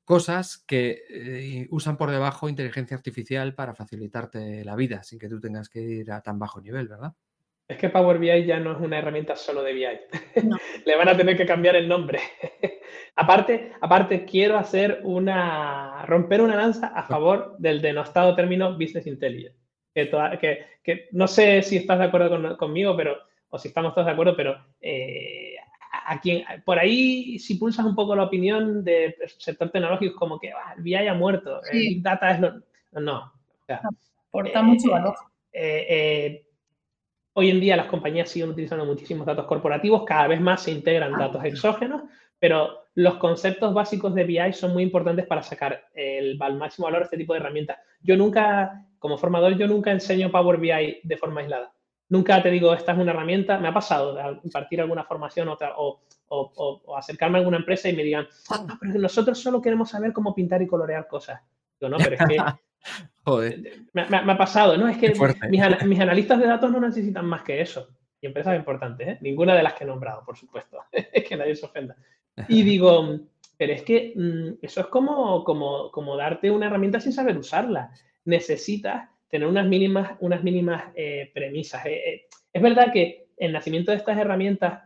cosas que eh, usan por debajo inteligencia artificial para facilitarte la vida sin que tú tengas que ir a tan bajo nivel, ¿verdad? Es que Power BI ya no es una herramienta solo de BI. Le van a tener que cambiar el nombre. aparte, aparte, quiero hacer una. romper una lanza a favor del denostado término Business Intelligence. Que, que, no sé si estás de acuerdo conmigo, pero. o si estamos todos de acuerdo, pero eh, a quien, por ahí, si pulsas un poco la opinión del sector tecnológico, como que ah, el BI ha muerto, el Big Data es lo. No. Aporta mucho valor. Eh, eh, hoy en día las compañías siguen utilizando muchísimos datos corporativos, cada vez más se integran ah, datos exógenos, pero los conceptos básicos de BI son muy importantes para sacar el, al máximo valor a este tipo de herramientas. Yo nunca, como formador, yo nunca enseño Power BI de forma aislada. Nunca te digo, esta es una herramienta, me ha pasado de impartir alguna formación otra, o, acercarme a alguna empresa y me digan, ah, pero nosotros solo queremos saber cómo pintar y colorear cosas. Yo no, pero es que Me, ha pasado, ¿no? Es que mis, analistas de datos no necesitan más que eso. Y empresas importantes, ¿eh? Ninguna de las que he nombrado, por supuesto. es que nadie se ofenda. Y digo, pero es que mm, eso es como, como, como darte una herramienta sin saber usarla. necesitas tener unas mínimas, unas mínimas eh, premisas. Eh, es verdad que el nacimiento de estas herramientas,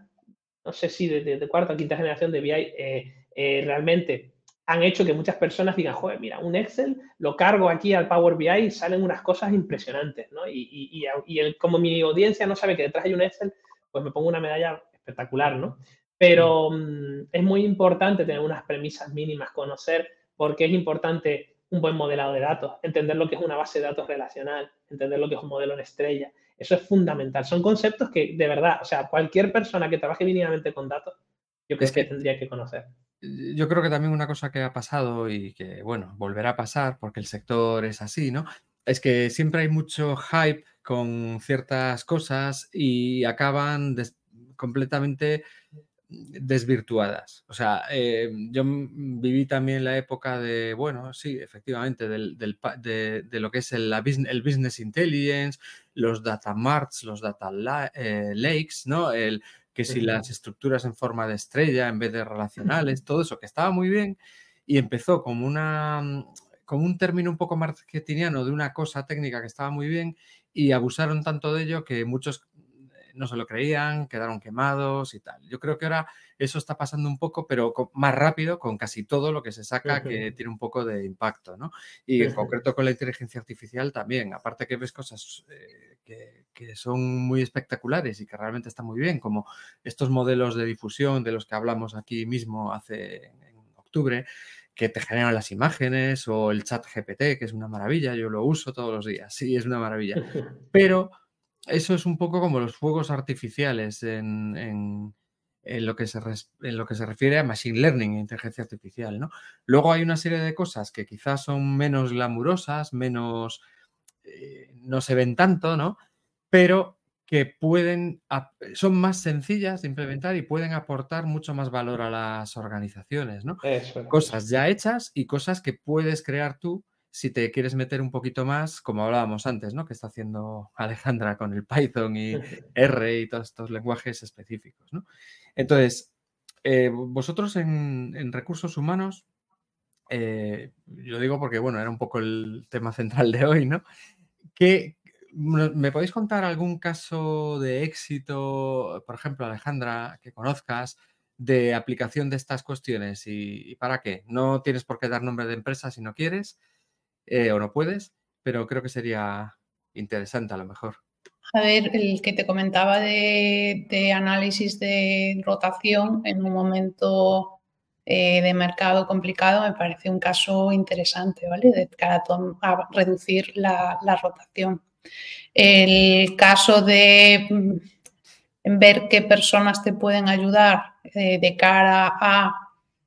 no sé si de, cuarta o quinta generación de BI, realmente han hecho que muchas personas digan, joder, mira, un Excel lo cargo aquí al Power BI y salen unas cosas impresionantes, ¿no? Y, y, como mi audiencia no sabe que detrás hay un Excel, pues me pongo una medalla espectacular, ¿no? Pero mm, es muy importante tener unas premisas mínimas, conocer por qué es importante un buen modelado de datos, entender lo que es una base de datos relacional, entender lo que es un modelo en estrella. Eso es fundamental. Son conceptos que, de verdad, o sea, cualquier persona que trabaje mínimamente con datos, yo creo que tendría que conocer. Yo creo que también una cosa que ha pasado y que, bueno, volverá a pasar porque el sector es así, ¿no? Es que siempre hay mucho hype con ciertas cosas y acaban completamente desvirtuadas. O sea, eh, yo viví también la época de, bueno, sí, efectivamente, del, de, lo que es el, el, business intelligence, los data marts, los data eh, lakes, ¿no? El, que si las estructuras en forma de estrella en vez de relacionales, todo eso que estaba muy bien y empezó como una como un término un poco marketingiano de una cosa técnica que estaba muy bien y abusaron tanto de ello que muchos no se lo creían, quedaron quemados y tal. Yo creo que ahora eso está pasando un poco, pero más rápido con casi todo lo que se saca que tiene un poco de impacto, ¿no? Y en concreto con la inteligencia artificial también, aparte que ves cosas eh, que, son muy espectaculares y que realmente están muy bien, como estos modelos de difusión de los que hablamos aquí mismo hace en octubre, que te generan las imágenes o el chat GPT, que es una maravilla, yo lo uso todos los días, sí, es una maravilla. Pero eso es un poco como los fuegos artificiales en, lo que se en, lo que se refiere a Machine Learning e inteligencia artificial. ¿no? Luego hay una serie de cosas que quizás son menos glamurosas, menos... Eh, no se ven tanto, ¿no? Pero que pueden, son más sencillas de implementar y pueden aportar mucho más valor a las organizaciones, ¿no? Cosas ya hechas y cosas que puedes crear tú si te quieres meter un poquito más, como hablábamos antes, ¿no? Que está haciendo Alejandra con el Python y R y todos estos lenguajes específicos, ¿no? Entonces, eh, vosotros en, recursos humanos, eh, yo digo porque, bueno, era un poco el tema central de hoy, ¿no? ¿Me podéis contar algún caso de éxito, por ejemplo, Alejandra, que conozcas, de aplicación de estas cuestiones y, y para qué? No tienes por qué dar nombre de empresa si no quieres, eh, o no puedes, pero creo que sería interesante a lo mejor. A ver, el que te comentaba de, análisis de rotación en un momento eh, de mercado complicado me parece un caso interesante, ¿vale? De cara a, reducir la, rotación. El caso de mm, ver qué personas te pueden ayudar eh, de cara a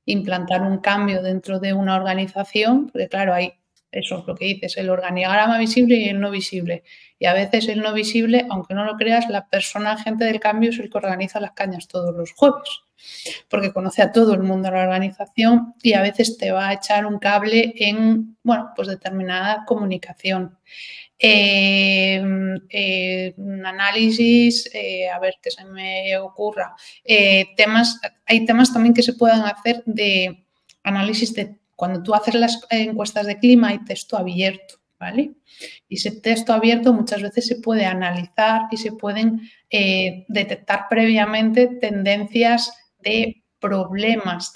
implantar un cambio dentro de una organización, porque claro, hay eso es lo que dices, el organigrama visible y el no visible. Y a veces el no visible, aunque no lo creas, la persona agente del cambio es el que organiza las cañas todos los jueves, porque conoce a todo el mundo de la organización y a veces te va a echar un cable en, bueno, pues determinada comunicación. Eh, un análisis, eh, a ver qué se me ocurra. Eh, temas, hay temas también que se pueden hacer de análisis de cuando tú haces las encuestas de clima hay texto abierto, ¿vale? Y ese texto abierto muchas veces se puede analizar y se pueden eh, detectar previamente tendencias de problemas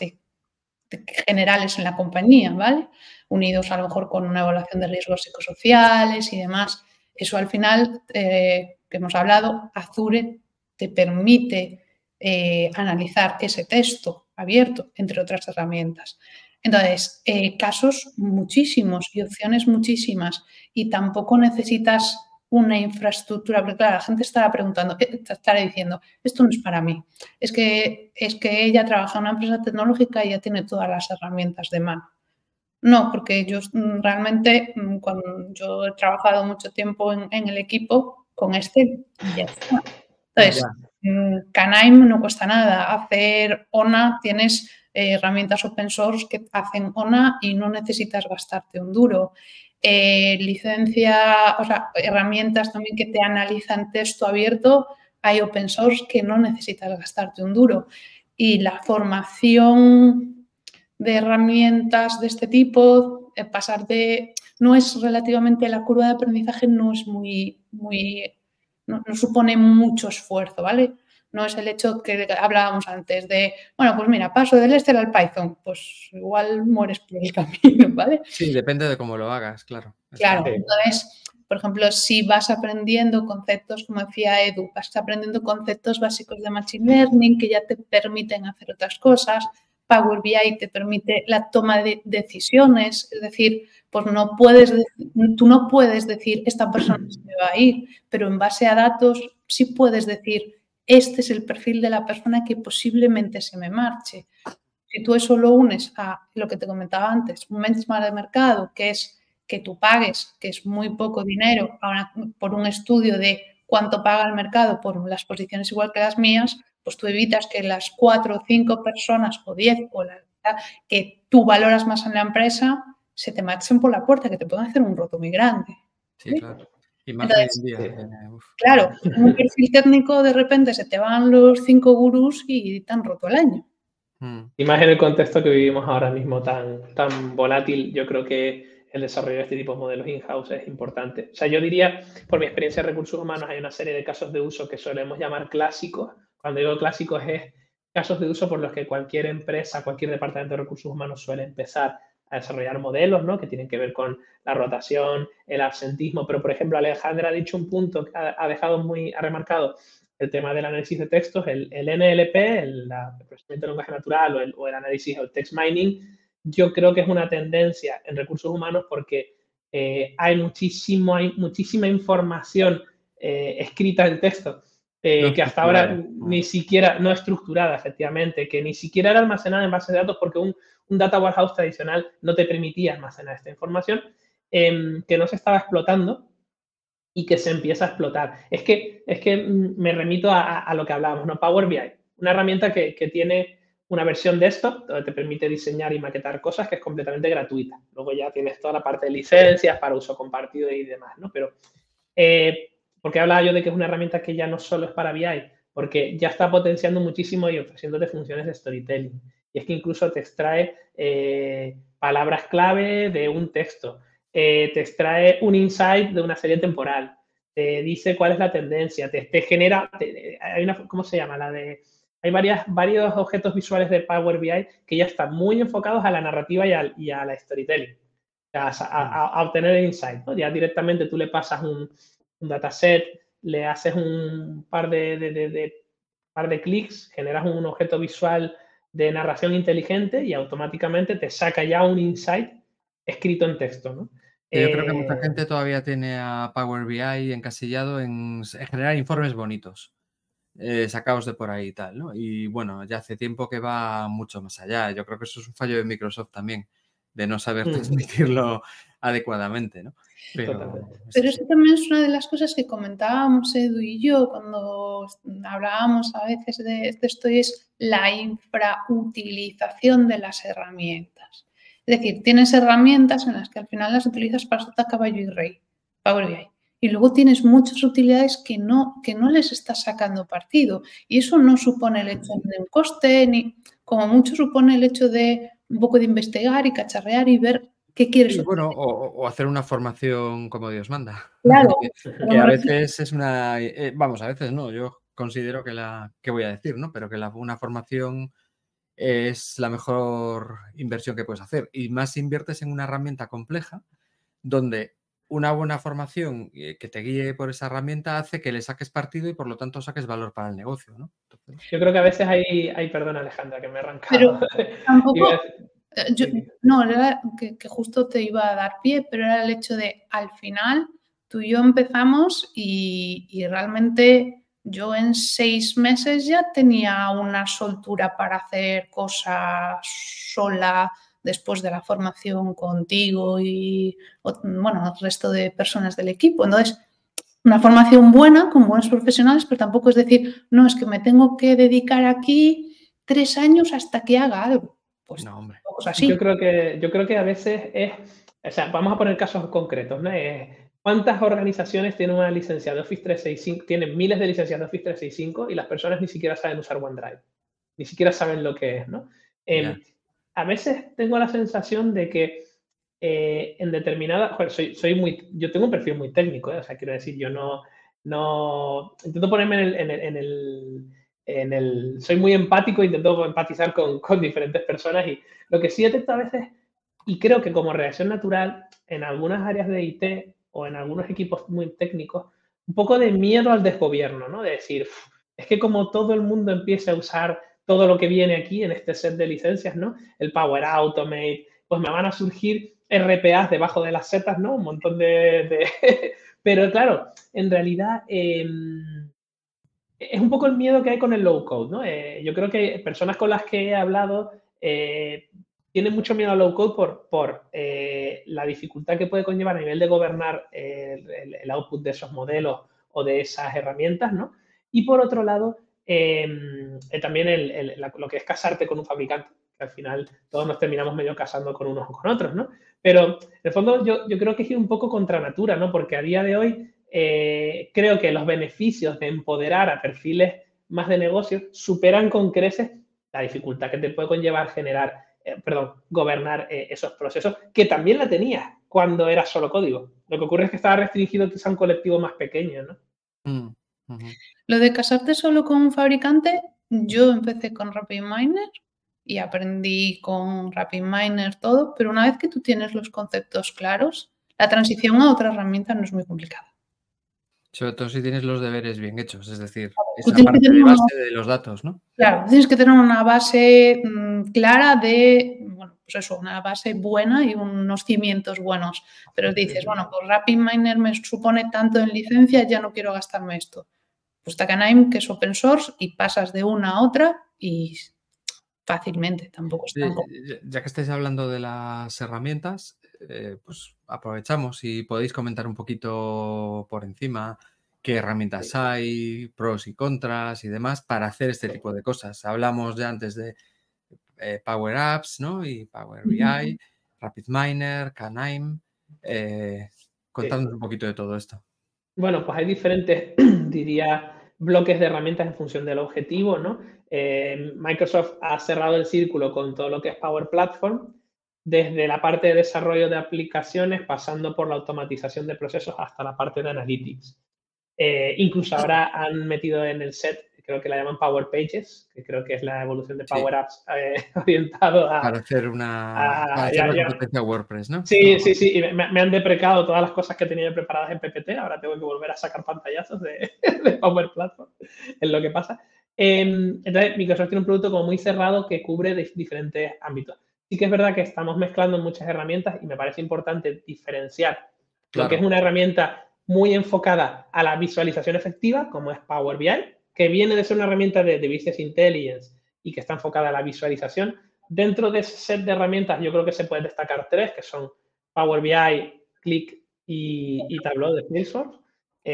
generales en la compañía, ¿vale? Unidos a lo mejor con una evaluación de riesgos psicosociales y demás. Eso al final, eh, que hemos hablado, Azure te permite eh, analizar ese texto abierto, entre otras herramientas. Entonces, eh, casos muchísimos y opciones muchísimas y tampoco necesitas una infraestructura, porque claro, la gente estará preguntando, eh, estará diciendo, esto no es para mí. Es que, es que ella trabaja en una empresa tecnológica y ya tiene todas las herramientas de mano. No, porque yo mm, realmente, mm, cuando yo he trabajado mucho tiempo en, el equipo con este, ya está. Entonces, mm, Canaim no cuesta nada. Hacer ONA tienes eh, herramientas open source que hacen ONA y no necesitas gastarte un duro. Eh, licencia, o sea, herramientas también que te analizan texto abierto, hay open source que no necesitas gastarte un duro. Y la formación de herramientas de este tipo, eh, pasar de, no es relativamente la curva de aprendizaje, no es muy, muy, no, supone mucho esfuerzo, ¿vale? No es el hecho que hablábamos antes de, bueno, pues mira, paso del Excel al Python, pues igual mueres por el camino, ¿vale? Sí, depende de cómo lo hagas, claro. Claro, entonces, por ejemplo, si vas aprendiendo conceptos, como decía Edu, vas aprendiendo conceptos básicos de Machine Learning que ya te permiten hacer otras cosas, Power BI te permite la toma de decisiones, es decir, pues no puedes, tú no puedes decir esta persona se me va a ir, pero en base a datos sí puedes decir este es el perfil de la persona que posiblemente se me marche. Si tú eso lo unes a lo que te comentaba antes, un benchmark de mercado, que es que tú pagues, que es muy poco dinero, por un estudio de cuánto paga el mercado por las posiciones igual que las mías, pues tú evitas que las cuatro o cinco personas o diez o la que tú valoras más en la empresa se te marchen por la puerta, que te pueden hacer un roto muy grande. Sí, claro. Y más día, eh, claro, un perfil técnico de repente se te van los cinco gurús y te han roto el año. Hmm. Y más en el contexto que vivimos ahora mismo tan, tan volátil, yo creo que el desarrollo de este tipo de modelos in-house es importante. O sea, yo diría, por mi experiencia de recursos humanos, hay una serie de casos de uso que solemos llamar clásicos, cuando digo clásicos es casos de uso por los que cualquier empresa, cualquier departamento de recursos humanos suele empezar a desarrollar modelos, ¿no? Que tienen que ver con la rotación, el absentismo. Pero, por ejemplo, Alejandra ha dicho un punto que ha, dejado muy, ha remarcado el tema del análisis de textos, el, NLP, el, procesamiento de lenguaje natural o el, análisis o el text mining. Yo creo que es una tendencia en recursos humanos porque eh, hay, muchísimo, hay muchísima información eh, escrita en texto eh, que hasta ahora ni siquiera, no estructurada efectivamente, que ni siquiera era almacenada en bases de datos porque un, data warehouse tradicional no te permitía almacenar esta información, em, que no se estaba explotando y que se empieza a explotar. Es que, es que mm, me remito a, lo que hablábamos, ¿no? Power BI, una herramienta que, tiene una versión de esto, donde te permite diseñar y maquetar cosas que es completamente gratuita. Luego ya tienes toda la parte de licencias para uso compartido y demás, ¿no? Pero eh, porque hablaba yo de que es una herramienta que ya no solo es para BI, porque ya está potenciando muchísimo y ofreciéndote funciones de storytelling. Y es que incluso te extrae eh, palabras clave de un texto, eh, te extrae un insight de una serie temporal, te dice cuál es la tendencia, te, genera, hay una, ¿cómo se llama? La de, hay varias, varios objetos visuales de Power BI que ya están muy enfocados a la narrativa y a, y a la storytelling, a, obtener el insight. Ya directamente tú le pasas un, un dataset, le haces un par de, par de clics, generas un objeto visual de narración inteligente y automáticamente te saca ya un insight escrito en texto. ¿no? Yo creo que mucha eh, gente todavía tiene a Power BI encasillado en, generar informes bonitos, eh, sacados de por ahí y tal, ¿no? Y bueno, ya hace tiempo que va mucho más allá. Yo creo que eso es un fallo de Microsoft también, de no saber mm. transmitirlo adecuadamente, ¿no? Pero, eso también es una de las cosas que comentábamos Edu y yo cuando hablábamos a veces de, esto y es la infrautilización de las herramientas. Es decir, tienes herramientas en las que al final las utilizas para sota caballo y rey, Power BI. Y luego tienes muchas utilidades que no, que no les estás sacando partido. Y eso no supone el hecho de un coste, ni como mucho supone el hecho de un poco de investigar y cacharrear y ver ¿Qué quieres? bueno, o, hacer una formación como Dios manda. Claro. que, a veces es una. Eh, vamos, a veces no. Yo considero que la. ¿Qué voy a decir, no? Pero que la, una formación es la mejor inversión que puedes hacer. Y más si inviertes en una herramienta compleja donde una buena formación eh, que te guíe por esa herramienta hace que le saques partido y por lo tanto saques valor para el negocio, ¿no? Yo creo que a veces hay, hay perdón Alejandra, que me he arrancado. Pero tampoco, Eh, no, era que, justo te iba a dar pie, pero era el hecho de al final tú y yo empezamos y, realmente yo en seis meses ya tenía una soltura para hacer cosas sola después de la formación contigo y bueno, el resto de personas del equipo. Entonces, una formación buena con buenos profesionales, pero tampoco es decir, no, es que me tengo que dedicar aquí tres años hasta que haga algo. Pues no, hombre. Yo creo que, yo creo que a veces es, o sea, vamos a poner casos concretos, ¿no? ¿Cuántas organizaciones tienen una licencia de Office 365? Tienen miles de licencias de Office 365 y las personas ni siquiera saben usar OneDrive, ni siquiera saben lo que es, ¿no? Em, a veces tengo la sensación de que en determinada, soy, soy muy, yo tengo un perfil muy técnico, o sea, quiero decir, yo no, no, intento ponerme en el, en el, soy muy empático, intento empatizar con, con diferentes personas y lo que sí detecto a veces, y creo que como reacción natural, en algunas áreas de IT o en algunos equipos muy técnicos, un poco de miedo al desgobierno, ¿no? De decir, es que como todo el mundo empieza a usar todo lo que viene aquí en este set de licencias, ¿no? El Power Automate, pues me van a surgir RPAs debajo de las setas, ¿no? Un montón de... Pero claro, en realidad em, es un poco el miedo que hay con el low code, ¿no? Eh, yo creo que personas con las que he hablado eh, tienen mucho miedo al low code por, por eh, la dificultad que puede conllevar a nivel de gobernar el, output de esos modelos o de esas herramientas, ¿no? Y por otro lado, em, también lo que es casarte con un fabricante, que al final todos nos terminamos medio casando con unos o con otros, ¿no? Pero en el fondo yo, yo creo que es un poco contra natura, ¿no? Porque a día de hoy eh, creo que los beneficios de empoderar a perfiles más de negocios superan con creces la dificultad que te puede conllevar generar, eh, perdón, gobernar eh, esos procesos, que también la tenías cuando era solo código. Lo que ocurre es que estaba restringido a un colectivo más pequeño, ¿no? Mm, Lo de casarte solo con un fabricante, yo empecé con RapidMiner y aprendí con RapidMiner todo, pero una vez que tú tienes los conceptos claros, la transición a otra herramienta no es muy complicada. Sobre todo si tienes los deberes bien hechos, es decir, esa parte de base de los datos, ¿no? Claro, tienes que tener una base mm, clara de, bueno, pues eso, una base buena y unos cimientos buenos. Pero dices, bueno, pues RapidMiner me supone tanto en licencia, ya no quiero gastarme esto. Pues Takanaim, que es open source, y pasas de una a otra y fácilmente, tampoco es tan Ya que estáis hablando de las herramientas, eh, pues aprovechamos y podéis comentar un poquito por encima qué herramientas hay, pros y contras y demás para hacer este tipo de cosas. Hablamos ya antes de eh, Power Apps, ¿no? Y Power BI, RapidMiner, Canime. Eh, contadnos un poquito de todo esto. Bueno, pues hay diferentes, diría, bloques de herramientas en función del objetivo, ¿no? Eh, Microsoft ha cerrado el círculo con todo lo que es Power Platform desde la parte de desarrollo de aplicaciones, pasando por la automatización de procesos hasta la parte de analytics. Eh, incluso ahora han metido en el set, creo que la llaman Power Pages, que creo que es la evolución de Power Apps eh, orientado a... Para hacer una, a, WordPress, ¿no? Sí, sí, sí. Y me, han deprecado todas las cosas que tenía preparadas en PPT. Ahora tengo que volver a sacar pantallazos de, Power Platform. Es lo que pasa. Em, entonces, Microsoft tiene un producto como muy cerrado que cubre diferentes ámbitos sí que es verdad que estamos mezclando muchas herramientas y me parece importante diferenciar lo que es una herramienta muy enfocada a la visualización efectiva, como es Power BI, que viene de ser una herramienta de, Business Intelligence y que está enfocada a la visualización. Dentro de ese set de herramientas, yo creo que se pueden destacar tres, que son Power BI, Click y, Tableau de Salesforce. Eh,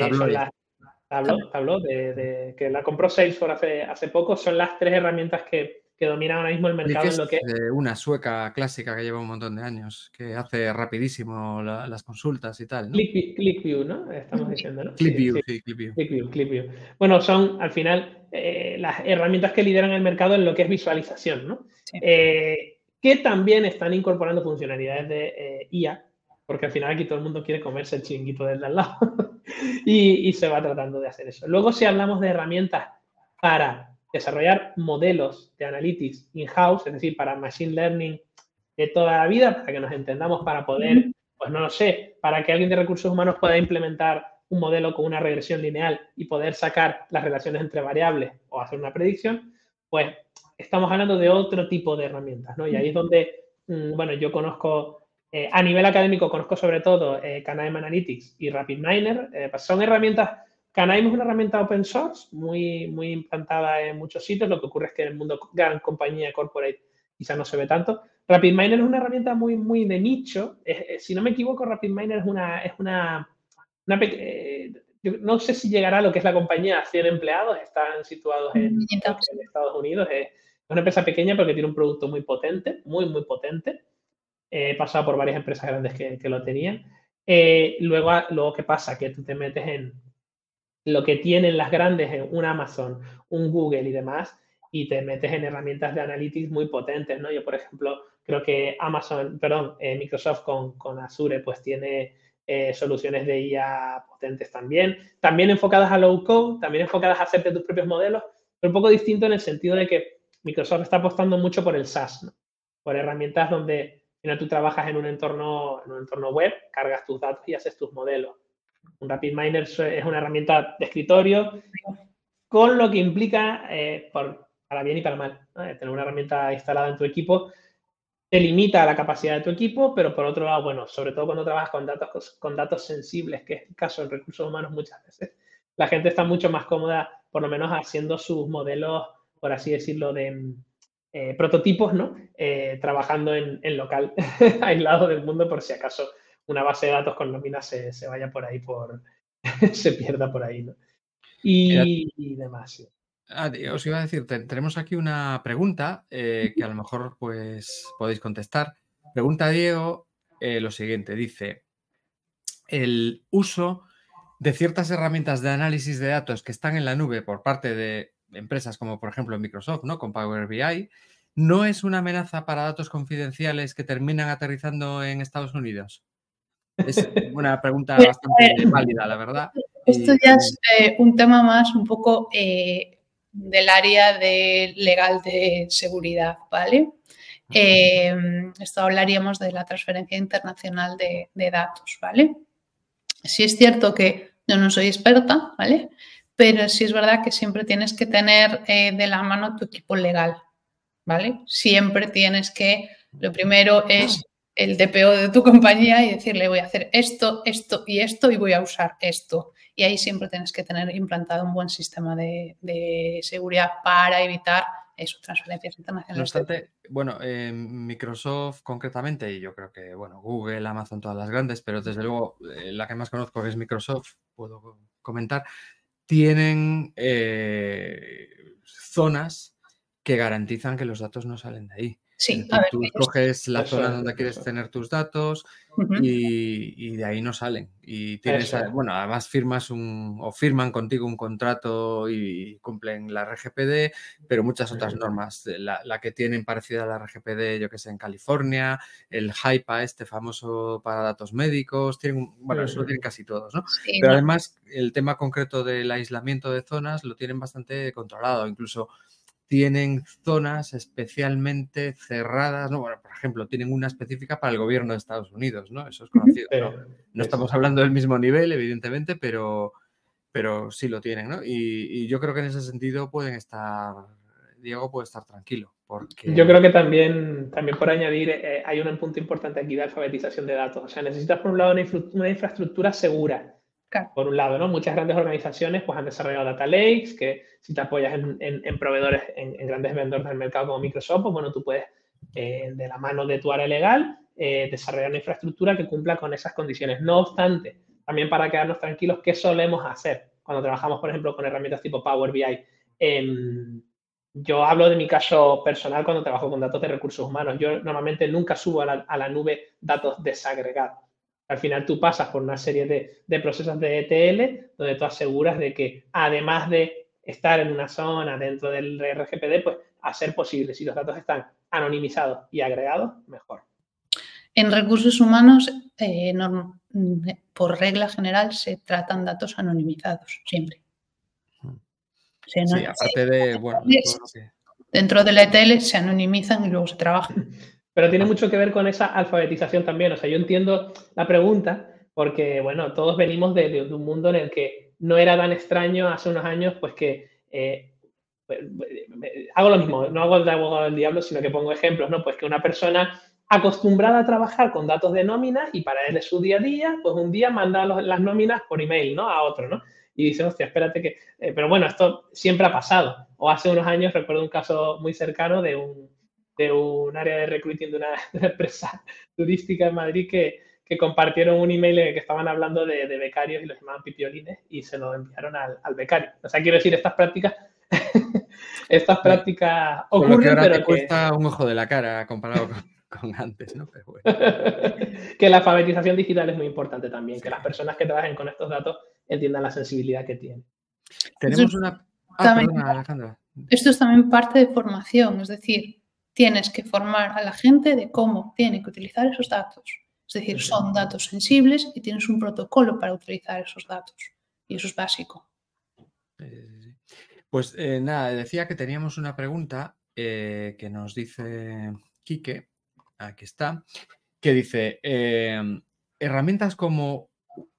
Tableau, de, que la compró Salesforce hace, hace poco. Son las tres herramientas que, que domina ahora mismo el mercado en lo que Una sueca clásica que lleva un montón de años, que hace rapidísimo las consultas y tal. ¿no? ClickView, ¿no? Estamos diciendo, ¿no? ClickView, sí, ClickView. ClickView, ClickView. Bueno, son al final eh, las herramientas que lideran el mercado en lo que es visualización, ¿no? Eh, que también están incorporando funcionalidades de eh, IA, porque al final aquí todo el mundo quiere comerse el chinguito del de al lado y, y se va tratando de hacer eso. Luego, si hablamos de herramientas para desarrollar modelos de analytics in-house, es decir, para machine learning de toda la vida, para que nos entendamos, para poder, pues no lo sé, para que alguien de recursos humanos pueda implementar un modelo con una regresión lineal y poder sacar las relaciones entre variables o hacer una predicción, pues estamos hablando de otro tipo de herramientas, ¿no? Y ahí es donde, mm, bueno, yo conozco, eh, a nivel académico conozco sobre todo eh, Analytics y RapidMiner, eh, pues son herramientas Canaim es una herramienta open source muy, muy implantada en muchos sitios. Lo que ocurre es que en el mundo gran compañía corporate quizás no se ve tanto. RapidMiner es una herramienta muy, muy de nicho. si no me equivoco, RapidMiner es una, es una, eh, no sé si llegará a lo que es la compañía, 100 empleados, están situados en, Estados Unidos. Es una empresa pequeña porque tiene un producto muy potente, muy, muy potente. He pasado por varias empresas grandes que, lo tenían. Eh, luego, luego, ¿qué pasa? Que tú te metes en, lo que tienen las grandes un Amazon, un Google y demás, y te metes en herramientas de analytics muy potentes, ¿no? Yo, por ejemplo, creo que Amazon, perdón, eh, Microsoft con, con, Azure, pues tiene eh, soluciones de IA potentes también, también enfocadas a low code, también enfocadas a hacerte tus propios modelos, pero un poco distinto en el sentido de que Microsoft está apostando mucho por el SaaS, por herramientas donde tú trabajas en un entorno, en un entorno web, cargas tus datos y haces tus modelos. Un RapidMiner es una herramienta de escritorio con lo que implica, eh, para bien y para mal, tener una herramienta instalada en tu equipo te limita la capacidad de tu equipo, pero por otro lado, bueno, sobre todo cuando trabajas con datos, con datos sensibles, que es el caso en recursos humanos muchas veces, la gente está mucho más cómoda, por lo menos haciendo sus modelos, por así decirlo, de eh, prototipos, ¿no? Eh, trabajando en, local, aislado del mundo, por si acaso una base de datos con nóminas se, se vaya por ahí, por se pierda por ahí, ¿no? Y, y demás. Sí. Ah, os iba a decir, tenemos aquí una pregunta eh, que a lo mejor pues podéis contestar. Pregunta Diego eh, lo siguiente, dice, el uso de ciertas herramientas de análisis de datos que están en la nube por parte de empresas como por ejemplo Microsoft, ¿no? Con Power BI, ¿no es una amenaza para datos confidenciales que terminan aterrizando en Estados Unidos? Es una pregunta pues, bastante válida, la verdad. Esto ya es eh, un tema más un poco del área de legal de seguridad, ¿vale? Eh, esto hablaríamos de la transferencia internacional de, datos, ¿vale? Sí es cierto que yo no soy experta, ¿vale? Pero sí es verdad que siempre tienes que tener eh, de la mano tu equipo legal, ¿vale? Siempre tienes que, lo primero es el DPO de tu compañía y decirle voy a hacer esto, esto y esto y voy a usar esto. Y ahí siempre tienes que tener implantado un buen sistema de, seguridad para evitar eso, transferencias internacionales. No obstante, bueno, Microsoft concretamente, y yo creo que, bueno, Google, Amazon, todas las grandes, pero desde luego eh, la que más conozco es Microsoft, puedo comentar, tienen eh, zonas que garantizan que los datos no salen de ahí. Sí, a ver, tú coges la zona donde quieres tener tus datos y, de ahí no salen. Y tienes, bueno, además firmas un, o firman contigo un contrato y cumplen la RGPD, pero muchas otras normas. La, que tienen parecida a la RGPD, yo que sé, en California, el HIPAA, este famoso para datos médicos, tienen, bueno, eso lo tienen casi todos, ¿no? pero además el tema concreto del aislamiento de zonas lo tienen bastante controlado, incluso tienen zonas especialmente cerradas, ¿no? Bueno, por ejemplo, tienen una específica para el gobierno de Estados Unidos, ¿no? Eso es conocido. No, estamos hablando del mismo nivel, evidentemente, pero, pero sí lo tienen, ¿no? Y, yo creo que en ese sentido pueden estar, Diego puede estar tranquilo. Porque... Yo creo que también, también por añadir, eh, hay un punto importante aquí de alfabetización de datos. O sea, necesitas por un lado una infraestructura segura por un lado, ¿no? Muchas grandes organizaciones pues, han desarrollado data lakes, que si te apoyas en, proveedores, en, grandes vendedores del mercado como Microsoft, pues bueno, tú puedes, eh, de la mano de tu área legal, eh, desarrollar una infraestructura que cumpla con esas condiciones. No obstante, también para quedarnos tranquilos, ¿qué solemos hacer cuando trabajamos, por ejemplo, con herramientas tipo Power BI? Em, yo hablo de mi caso personal cuando trabajo con datos de recursos humanos. Yo normalmente nunca subo a la, a la nube datos desagregados. Al final tú pasas por una serie de, procesos de ETL donde tú aseguras de que además de estar en una zona dentro del RGPD, pues hacer posible, si los datos están anonimizados y agregados, mejor. En recursos humanos, eh, por regla general, se tratan datos anonimizados, siempre. Sí, aparte de, bueno, Dentro de la ETL se anonimizan y luego se trabajan. Pero tiene mucho que ver con esa alfabetización también. O sea, yo entiendo la pregunta porque, bueno, todos venimos de, un mundo en el que no era tan extraño hace unos años, pues que eh, pues, hago lo mismo, no hago el abogado del diablo, sino que pongo ejemplos, ¿no? Pues que una persona acostumbrada a trabajar con datos de nóminas y para él es su día a día, pues un día manda las nóminas por email, ¿no? A otro, ¿no? Y dice, hostia, espérate que... Eh, pero bueno, esto siempre ha pasado. O hace unos años recuerdo un caso muy cercano de un, de un área de recruiting de una, empresa turística en Madrid que, compartieron un email en el que estaban hablando de, becarios y los llamaban pipiolines y se lo enviaron al, becario. O sea, quiero decir, estas prácticas, estas prácticas ocurren, pero te cuesta un ojo de la cara comparado con, antes, ¿no? que la alfabetización digital es muy importante también, que las personas que trabajen con estos datos entiendan la sensibilidad que tienen. Tenemos una Ah, perdona, Alejandra. Esto es también parte de formación, es decir, tienes que formar a la gente de cómo tiene que utilizar esos datos. Es decir, son datos sensibles y tienes un protocolo para utilizar esos datos. Y eso es básico. Pues eh, nada, decía que teníamos una pregunta eh, que nos dice Quique, aquí está, que dice, em, herramientas como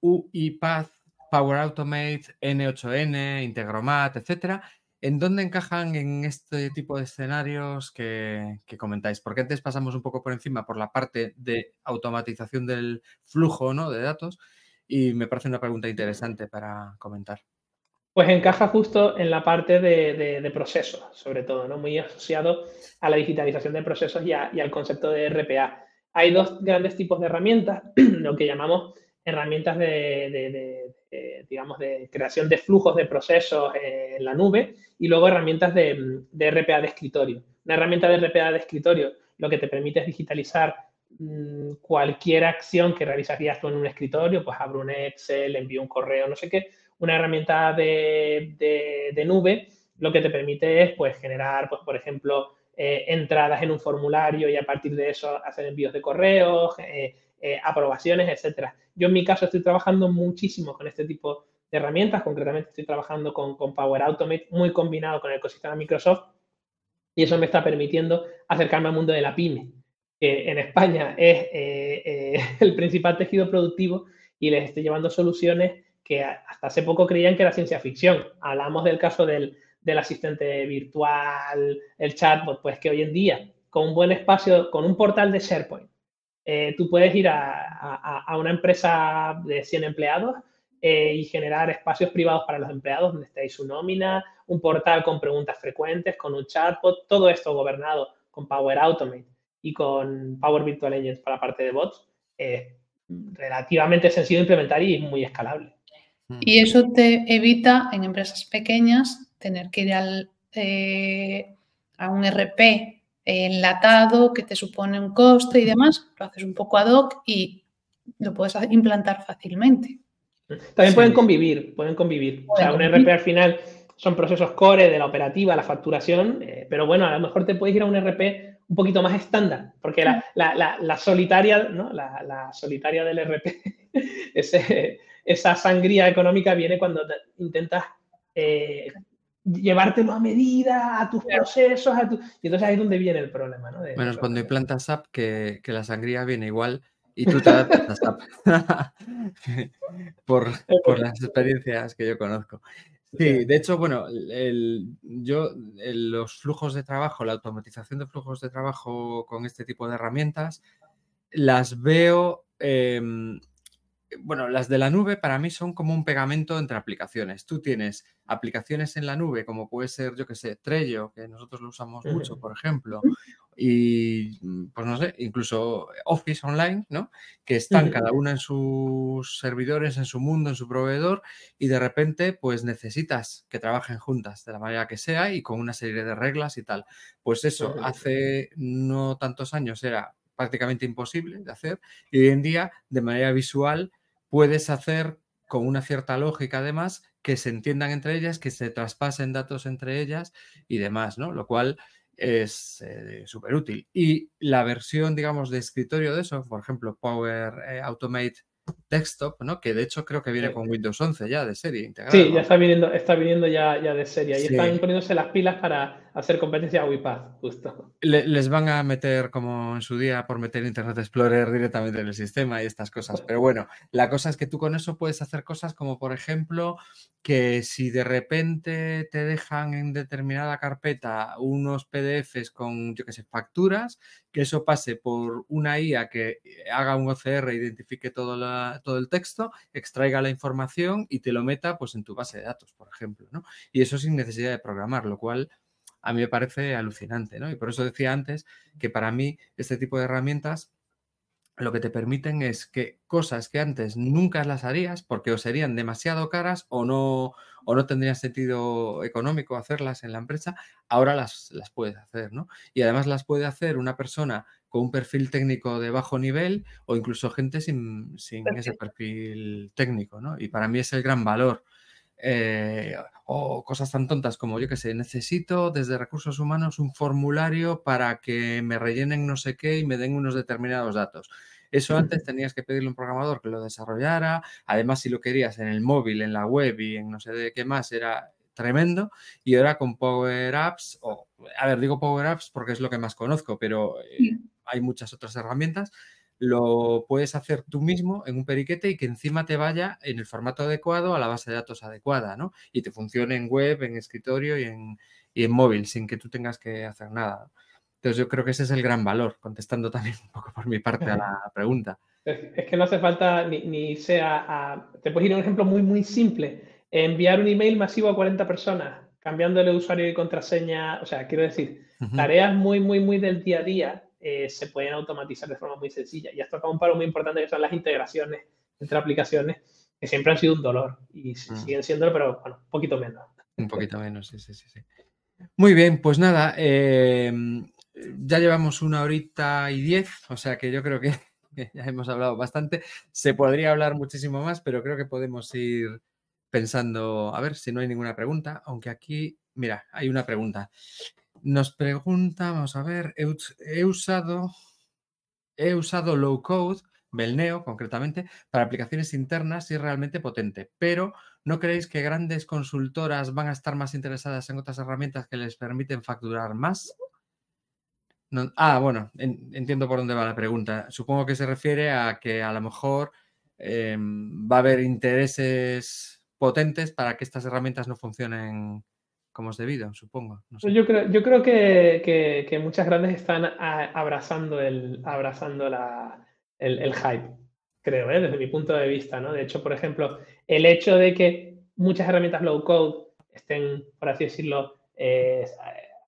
UiPath, Power Automate, N8N, Integromat, etcétera, ¿En dónde encajan en este tipo de escenarios que, comentáis? Porque antes pasamos un poco por encima por la parte de automatización del flujo ¿no? de datos y me parece una pregunta interesante para comentar. Pues encaja justo en la parte de, procesos, sobre todo, ¿no? muy asociado a la digitalización de procesos y al concepto de RPA. Hay dos grandes tipos de herramientas, lo que llamamos herramientas de, digamos, de creación de flujos de procesos en la nube y luego herramientas de, RPA de escritorio. Una herramienta de RPA de escritorio lo que te permite es digitalizar mm, cualquier acción que realizarías tú en un escritorio, pues abro un Excel, envío un correo, no sé qué. Una herramienta de, nube lo que te permite es pues, generar, pues, por ejemplo, eh, entradas en un formulario y a partir de eso hacer envíos de correos, eh, eh, aprobaciones, etcétera. Yo en mi caso estoy trabajando muchísimo con este tipo de herramientas, concretamente estoy trabajando con, Power Automate muy combinado con el ecosistema Microsoft y eso me está permitiendo acercarme al mundo de la pyme, que en España es eh, eh, el principal tejido productivo y les estoy llevando soluciones que hasta hace poco creían que era ciencia ficción. Hablamos del caso del, asistente virtual, el chatbot, pues que hoy en día, con un buen espacio, con un portal de SharePoint, eh, tú puedes ir a, una empresa de 100 empleados eh, y generar espacios privados para los empleados donde estéis su nómina, un portal con preguntas frecuentes, con un chatbot, todo esto gobernado con Power Automate y con Power Virtual Agents para la parte de bots, es relativamente sencillo de implementar y muy escalable. Hmm. Y eso te evita en empresas pequeñas tener que ir al, eh, a un RP enlatado que te supone un coste y demás, lo haces un poco ad hoc y lo puedes implantar fácilmente. También pueden convivir, pueden convivir. o sea, un RP al final son procesos core de la operativa, la facturación, eh, pero bueno, a lo mejor te puedes ir a un RP un poquito más estándar, porque la, solitaria, ¿no? La, solitaria del RP, esa sangría económica viene cuando intentas eh, llevártelo a medida, a tus procesos, a tu... y entonces ahí es donde viene el problema. ¿no? bueno, es cuando implantas SAP que, que, la sangría viene igual y tú te adaptas a SAP por, por, las experiencias que yo conozco. Sí, de hecho, bueno, el, yo los flujos de trabajo, la automatización de flujos de trabajo con este tipo de herramientas, las veo... Em, bueno, las de la nube para mí son como un pegamento entre aplicaciones. Tú tienes aplicaciones en la nube, como puede ser, yo que sé, Trello, que nosotros lo usamos mucho, por ejemplo, y mm, pues no sé, incluso Office Online, ¿no? Que están cada una en sus servidores, en su mundo, en su proveedor, y de repente, pues necesitas que trabajen juntas de la manera que sea y con una serie de reglas y tal. Pues eso, hace no tantos años era prácticamente imposible de hacer y hoy en día de manera visual puedes hacer con una cierta lógica además que se entiendan entre ellas, que se traspasen datos entre ellas y demás, ¿no? Lo cual es eh, súper útil. Y la versión, digamos, de escritorio de eso, por ejemplo, Power eh, Automate desktop, ¿no? Que de hecho creo que viene con Windows 11 ya de serie integrada. Sí, ya está viniendo, está viniendo ya, ya de serie. Y están poniéndose las pilas para hacer competencia a justo. les van a meter, como en su día, por meter Internet Explorer directamente en el sistema y estas cosas. Pero bueno, la cosa es que tú con eso puedes hacer cosas como, por ejemplo, que si de repente te dejan en determinada carpeta unos PDFs con, yo qué sé, facturas, que eso pase por una IA que haga un OCR, identifique todo, todo el texto, extraiga la información y te lo meta pues en tu base de datos, por ejemplo, ¿no? Y eso sin necesidad de programar, lo cual a mí me parece alucinante, ¿no? Y por eso decía antes que para mí este tipo de herramientas lo que te permiten es que cosas que antes nunca las harías porque o serían demasiado caras o no, o no tendrían sentido económico hacerlas en la empresa, ahora las, las puedes hacer, ¿no? Y además las puede hacer una persona con un perfil técnico de bajo nivel o incluso gente sin, sin ese perfil técnico, ¿no? Y para mí es el gran valor eh, o cosas tan tontas como, yo que sé, necesito desde recursos humanos un formulario para que me rellenen no sé qué y me den unos determinados datos. Eso antes tenías que pedirle a un programador que lo desarrollara. Además, si lo querías en el móvil, en la web y en no sé de qué más, era tremendo. Y ahora con Power Apps, o a ver, digo Power Apps porque es lo que más conozco, pero eh, hay muchas otras herramientas lo puedes hacer tú mismo en un periquete y que encima te vaya en el formato adecuado a la base de datos adecuada, ¿no? Y te funcione en web, en escritorio y en, en móvil, sin que tú tengas que hacer nada. Entonces yo creo que ese es el gran valor, contestando también un poco por mi parte a la pregunta. Es que no hace falta ni, sea... te puedes ir a un ejemplo muy, muy simple. Enviar un email masivo a 40 personas, cambiándole usuario y contraseña. O sea, quiero decir, tareas muy, muy, muy del día a día eh, se pueden automatizar de forma muy sencilla. Y has tocado un paro muy importante que son las integraciones entre aplicaciones, que siempre han sido un dolor y mm. siguen siendo, pero bueno, un poquito menos. Un poquito menos, sí, sí, sí. Muy bien, pues nada, em, ya llevamos una horita y diez, o sea que yo creo que, ya hemos hablado bastante. Se podría hablar muchísimo más, pero creo que podemos ir pensando, a ver si no hay ninguna pregunta, aunque aquí, mira, hay una pregunta. Nos pregunta, vamos a ver, he, usado, he usado low code, Belneo concretamente, para aplicaciones internas y realmente potente, pero ¿no creéis que grandes consultoras van a estar más interesadas en otras herramientas que les permiten facturar más? ah, bueno, entiendo por dónde va la pregunta. Supongo que se refiere a que a lo mejor em, va a haber intereses potentes para que estas herramientas no funcionen como es debido, supongo. Yo creo, yo creo que, que, muchas grandes están abrazando el, abrazando la, el, hype, creo, ¿eh? desde mi punto de vista. ¿no? De hecho, por ejemplo, el hecho de que muchas herramientas low code estén, por así decirlo, eh,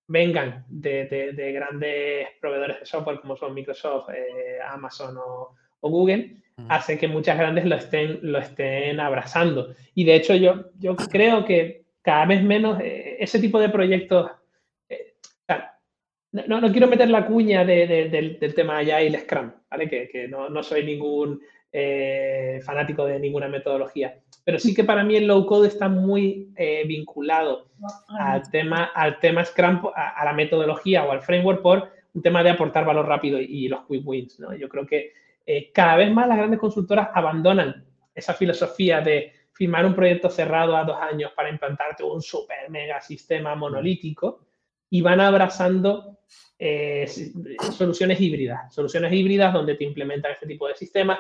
vengan de, de, grandes proveedores de software como son Microsoft, eh, Amazon o, o Google, hace que muchas grandes lo estén, lo estén abrazando. Y de hecho, yo, yo creo que cada vez menos eh, ese tipo de proyectos. Eh, no, no, quiero meter la cuña del, tema Agile Scrum, ¿vale? Que, no, soy ningún eh, fanático de ninguna metodología. Pero sí que para mí el low code está muy vinculado al tema, al tema Scrum, a, la metodología o al framework por un tema de aportar valor rápido y, los quick wins. ¿no? Yo creo que cada vez más las grandes consultoras abandonan esa filosofía de firmar un proyecto cerrado a dos años para implantarte un super mega sistema monolítico y van abrazando eh, soluciones híbridas, soluciones híbridas donde te implementan este tipo de sistemas,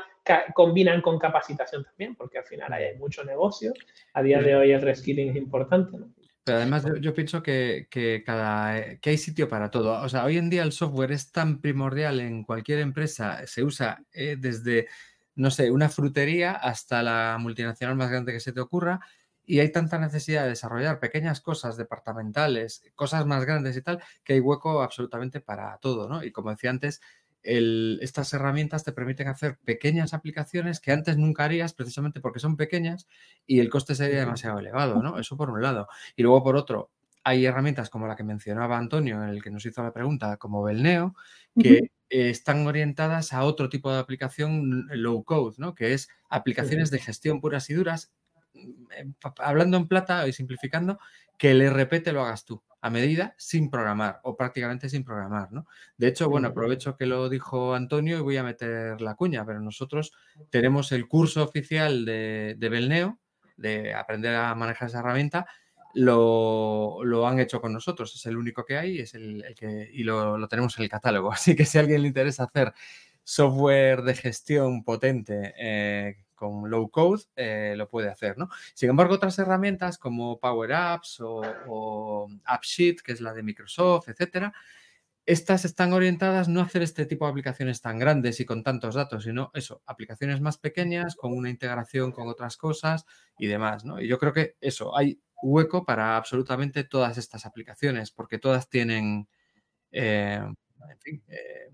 combinan con capacitación también, porque al final hay mucho negocio. A día de hoy el reskilling es importante. Pero además yo, pienso que, cada, que hay sitio para todo. O sea, hoy en día el software es tan primordial en cualquier empresa, se usa eh, desde no sé, una frutería hasta la multinacional más grande que se te ocurra y hay tanta necesidad de desarrollar pequeñas cosas departamentales, cosas más grandes y tal, que hay hueco absolutamente para todo, ¿no? Y como decía antes, estas herramientas te permiten hacer pequeñas aplicaciones que antes nunca harías precisamente porque son pequeñas y el coste sería demasiado elevado, ¿no? Eso por un lado. Y luego por otro, hay herramientas como la que mencionaba Antonio, en el que nos hizo la pregunta, como Belneo, que están orientadas a otro tipo de aplicación low code, ¿no? que es aplicaciones de gestión puras y duras, mm, hablando en plata y simplificando, que el RP te lo hagas tú a medida sin programar o prácticamente sin programar. ¿no? De hecho, bueno, aprovecho que lo dijo Antonio y voy a meter la cuña, pero nosotros tenemos el curso oficial de, de Belneo, de aprender a manejar esa herramienta, lo, han hecho con nosotros. Es el único que hay es el, que, y lo, tenemos en el catálogo. Así que si a alguien le interesa hacer software de gestión potente eh, con low code, eh, lo puede hacer. ¿no? Sin embargo, otras herramientas como Power Apps o, o AppSheet, que es la de Microsoft, etcétera, estas están orientadas no a hacer este tipo de aplicaciones tan grandes y con tantos datos, sino eso, aplicaciones más pequeñas, con una integración con otras cosas y demás, ¿no? Y yo creo que eso, hay hueco para absolutamente todas estas aplicaciones, porque todas tienen, eh, eh,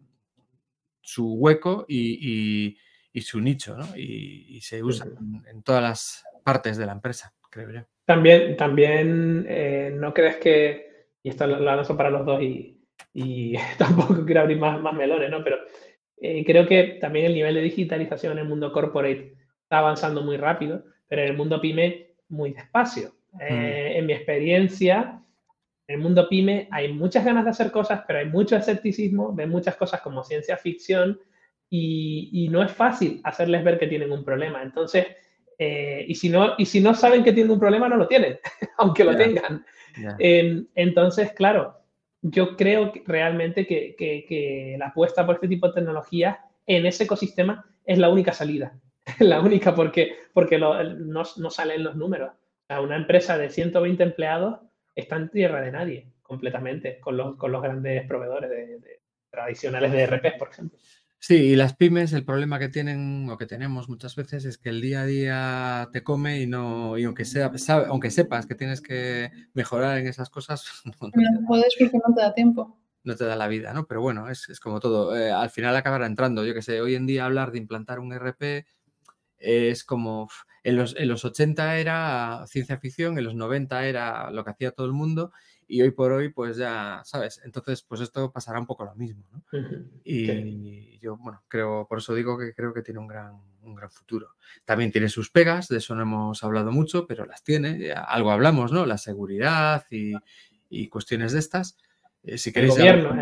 su hueco y, su nicho, ¿no? Y, se usan en, todas las partes de la empresa, creo yo. También, también eh, ¿no crees que, y esto lo lanzo para los dos y, tampoco quiero abrir más, más melones, ¿no? Pero creo que también el nivel de digitalización en el mundo corporate está avanzando muy rápido, pero en el mundo pyme muy despacio. Eh, en mi experiencia, en el mundo pyme hay muchas ganas de hacer cosas, pero hay mucho escepticismo, ven muchas cosas como ciencia ficción y, no es fácil hacerles ver que tienen un problema. Entonces, eh, y, si no, y si no saben que tienen un problema, no lo tienen, aunque lo tengan. Em, entonces, claro, yo creo realmente que, la apuesta por este tipo de tecnología en ese ecosistema es la única salida. la única porque, porque no, no, salen los números. Una empresa de 120 empleados está en tierra de nadie completamente con los, con los grandes proveedores de, tradicionales de ERP, por ejemplo. Sí, y las pymes, el problema que tienen o que tenemos muchas veces es que el día a día te come y no, y aunque sea, aunque sepas que tienes que mejorar en esas cosas, no, puedes porque no te da tiempo. No te da la vida, ¿no? Pero bueno, es, como todo. Eh, al final acabará entrando. Yo que sé, hoy en día hablar de implantar un RP es como en los, en los 80 era ciencia ficción, en los 90 era lo que hacía todo el mundo y hoy por hoy pues ya, ¿sabes? Entonces pues esto pasará un poco lo mismo, ¿no? Y yo, bueno, creo, por eso digo que creo que tiene un gran, un gran futuro. También tiene sus pegas, de eso no hemos hablado mucho, pero las tiene, algo hablamos, ¿no? La seguridad y, y cuestiones de estas. Eh, si el gobierno,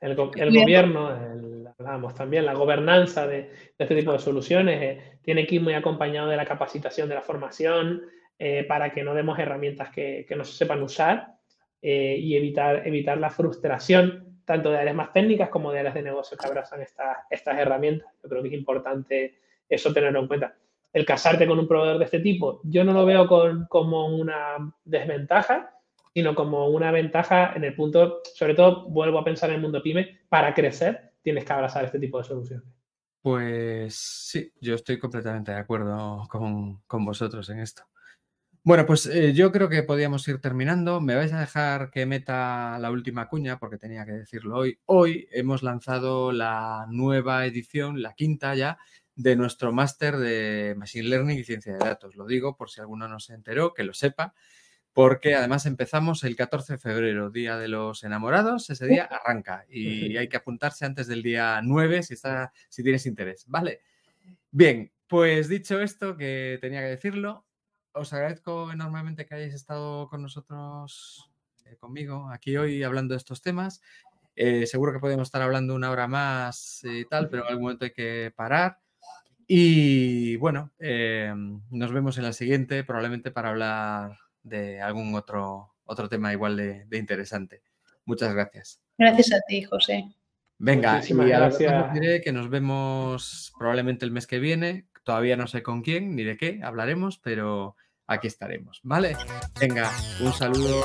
el, gobierno, hablábamos también, la gobernanza de, este tipo de soluciones eh, tiene que ir muy acompañado de la capacitación, de la formación, eh, para que no demos herramientas que, no se sepan usar y evitar, evitar la frustración tanto de áreas más técnicas como de áreas de negocio que abrazan estas, estas herramientas. Yo creo que es importante eso tenerlo en cuenta. El casarte con un proveedor de este tipo, yo no lo veo como una desventaja, sino como una ventaja en el punto, sobre todo vuelvo a pensar en el mundo pyme, para crecer tienes que abrazar este tipo de soluciones. Pues sí, yo estoy completamente de acuerdo con, vosotros en esto. Bueno, pues eh, yo creo que podíamos ir terminando. Me vais a dejar que meta la última cuña porque tenía que decirlo hoy. Hoy hemos lanzado la nueva edición, la quinta ya, de nuestro máster de Machine Learning y Ciencia de Datos. Lo digo por si alguno no se enteró, que lo sepa porque además empezamos el 14 de febrero, Día de los Enamorados, ese día arranca y hay que apuntarse antes del día 9 si, está, si tienes interés, ¿vale? Bien, pues dicho esto, que tenía que decirlo, os agradezco enormemente que hayáis estado con nosotros, eh, conmigo, aquí hoy hablando de estos temas. Eh, seguro que podemos estar hablando una hora más y tal, pero en algún momento hay que parar. Y bueno, eh, nos vemos en la siguiente, probablemente para hablar de algún otro, otro tema igual de, interesante. Muchas gracias. Gracias a ti, José. Venga, y gracias. diré que nos vemos probablemente el mes que viene. Todavía no sé con quién ni de qué hablaremos, pero aquí estaremos. ¿Vale? Venga, un saludo.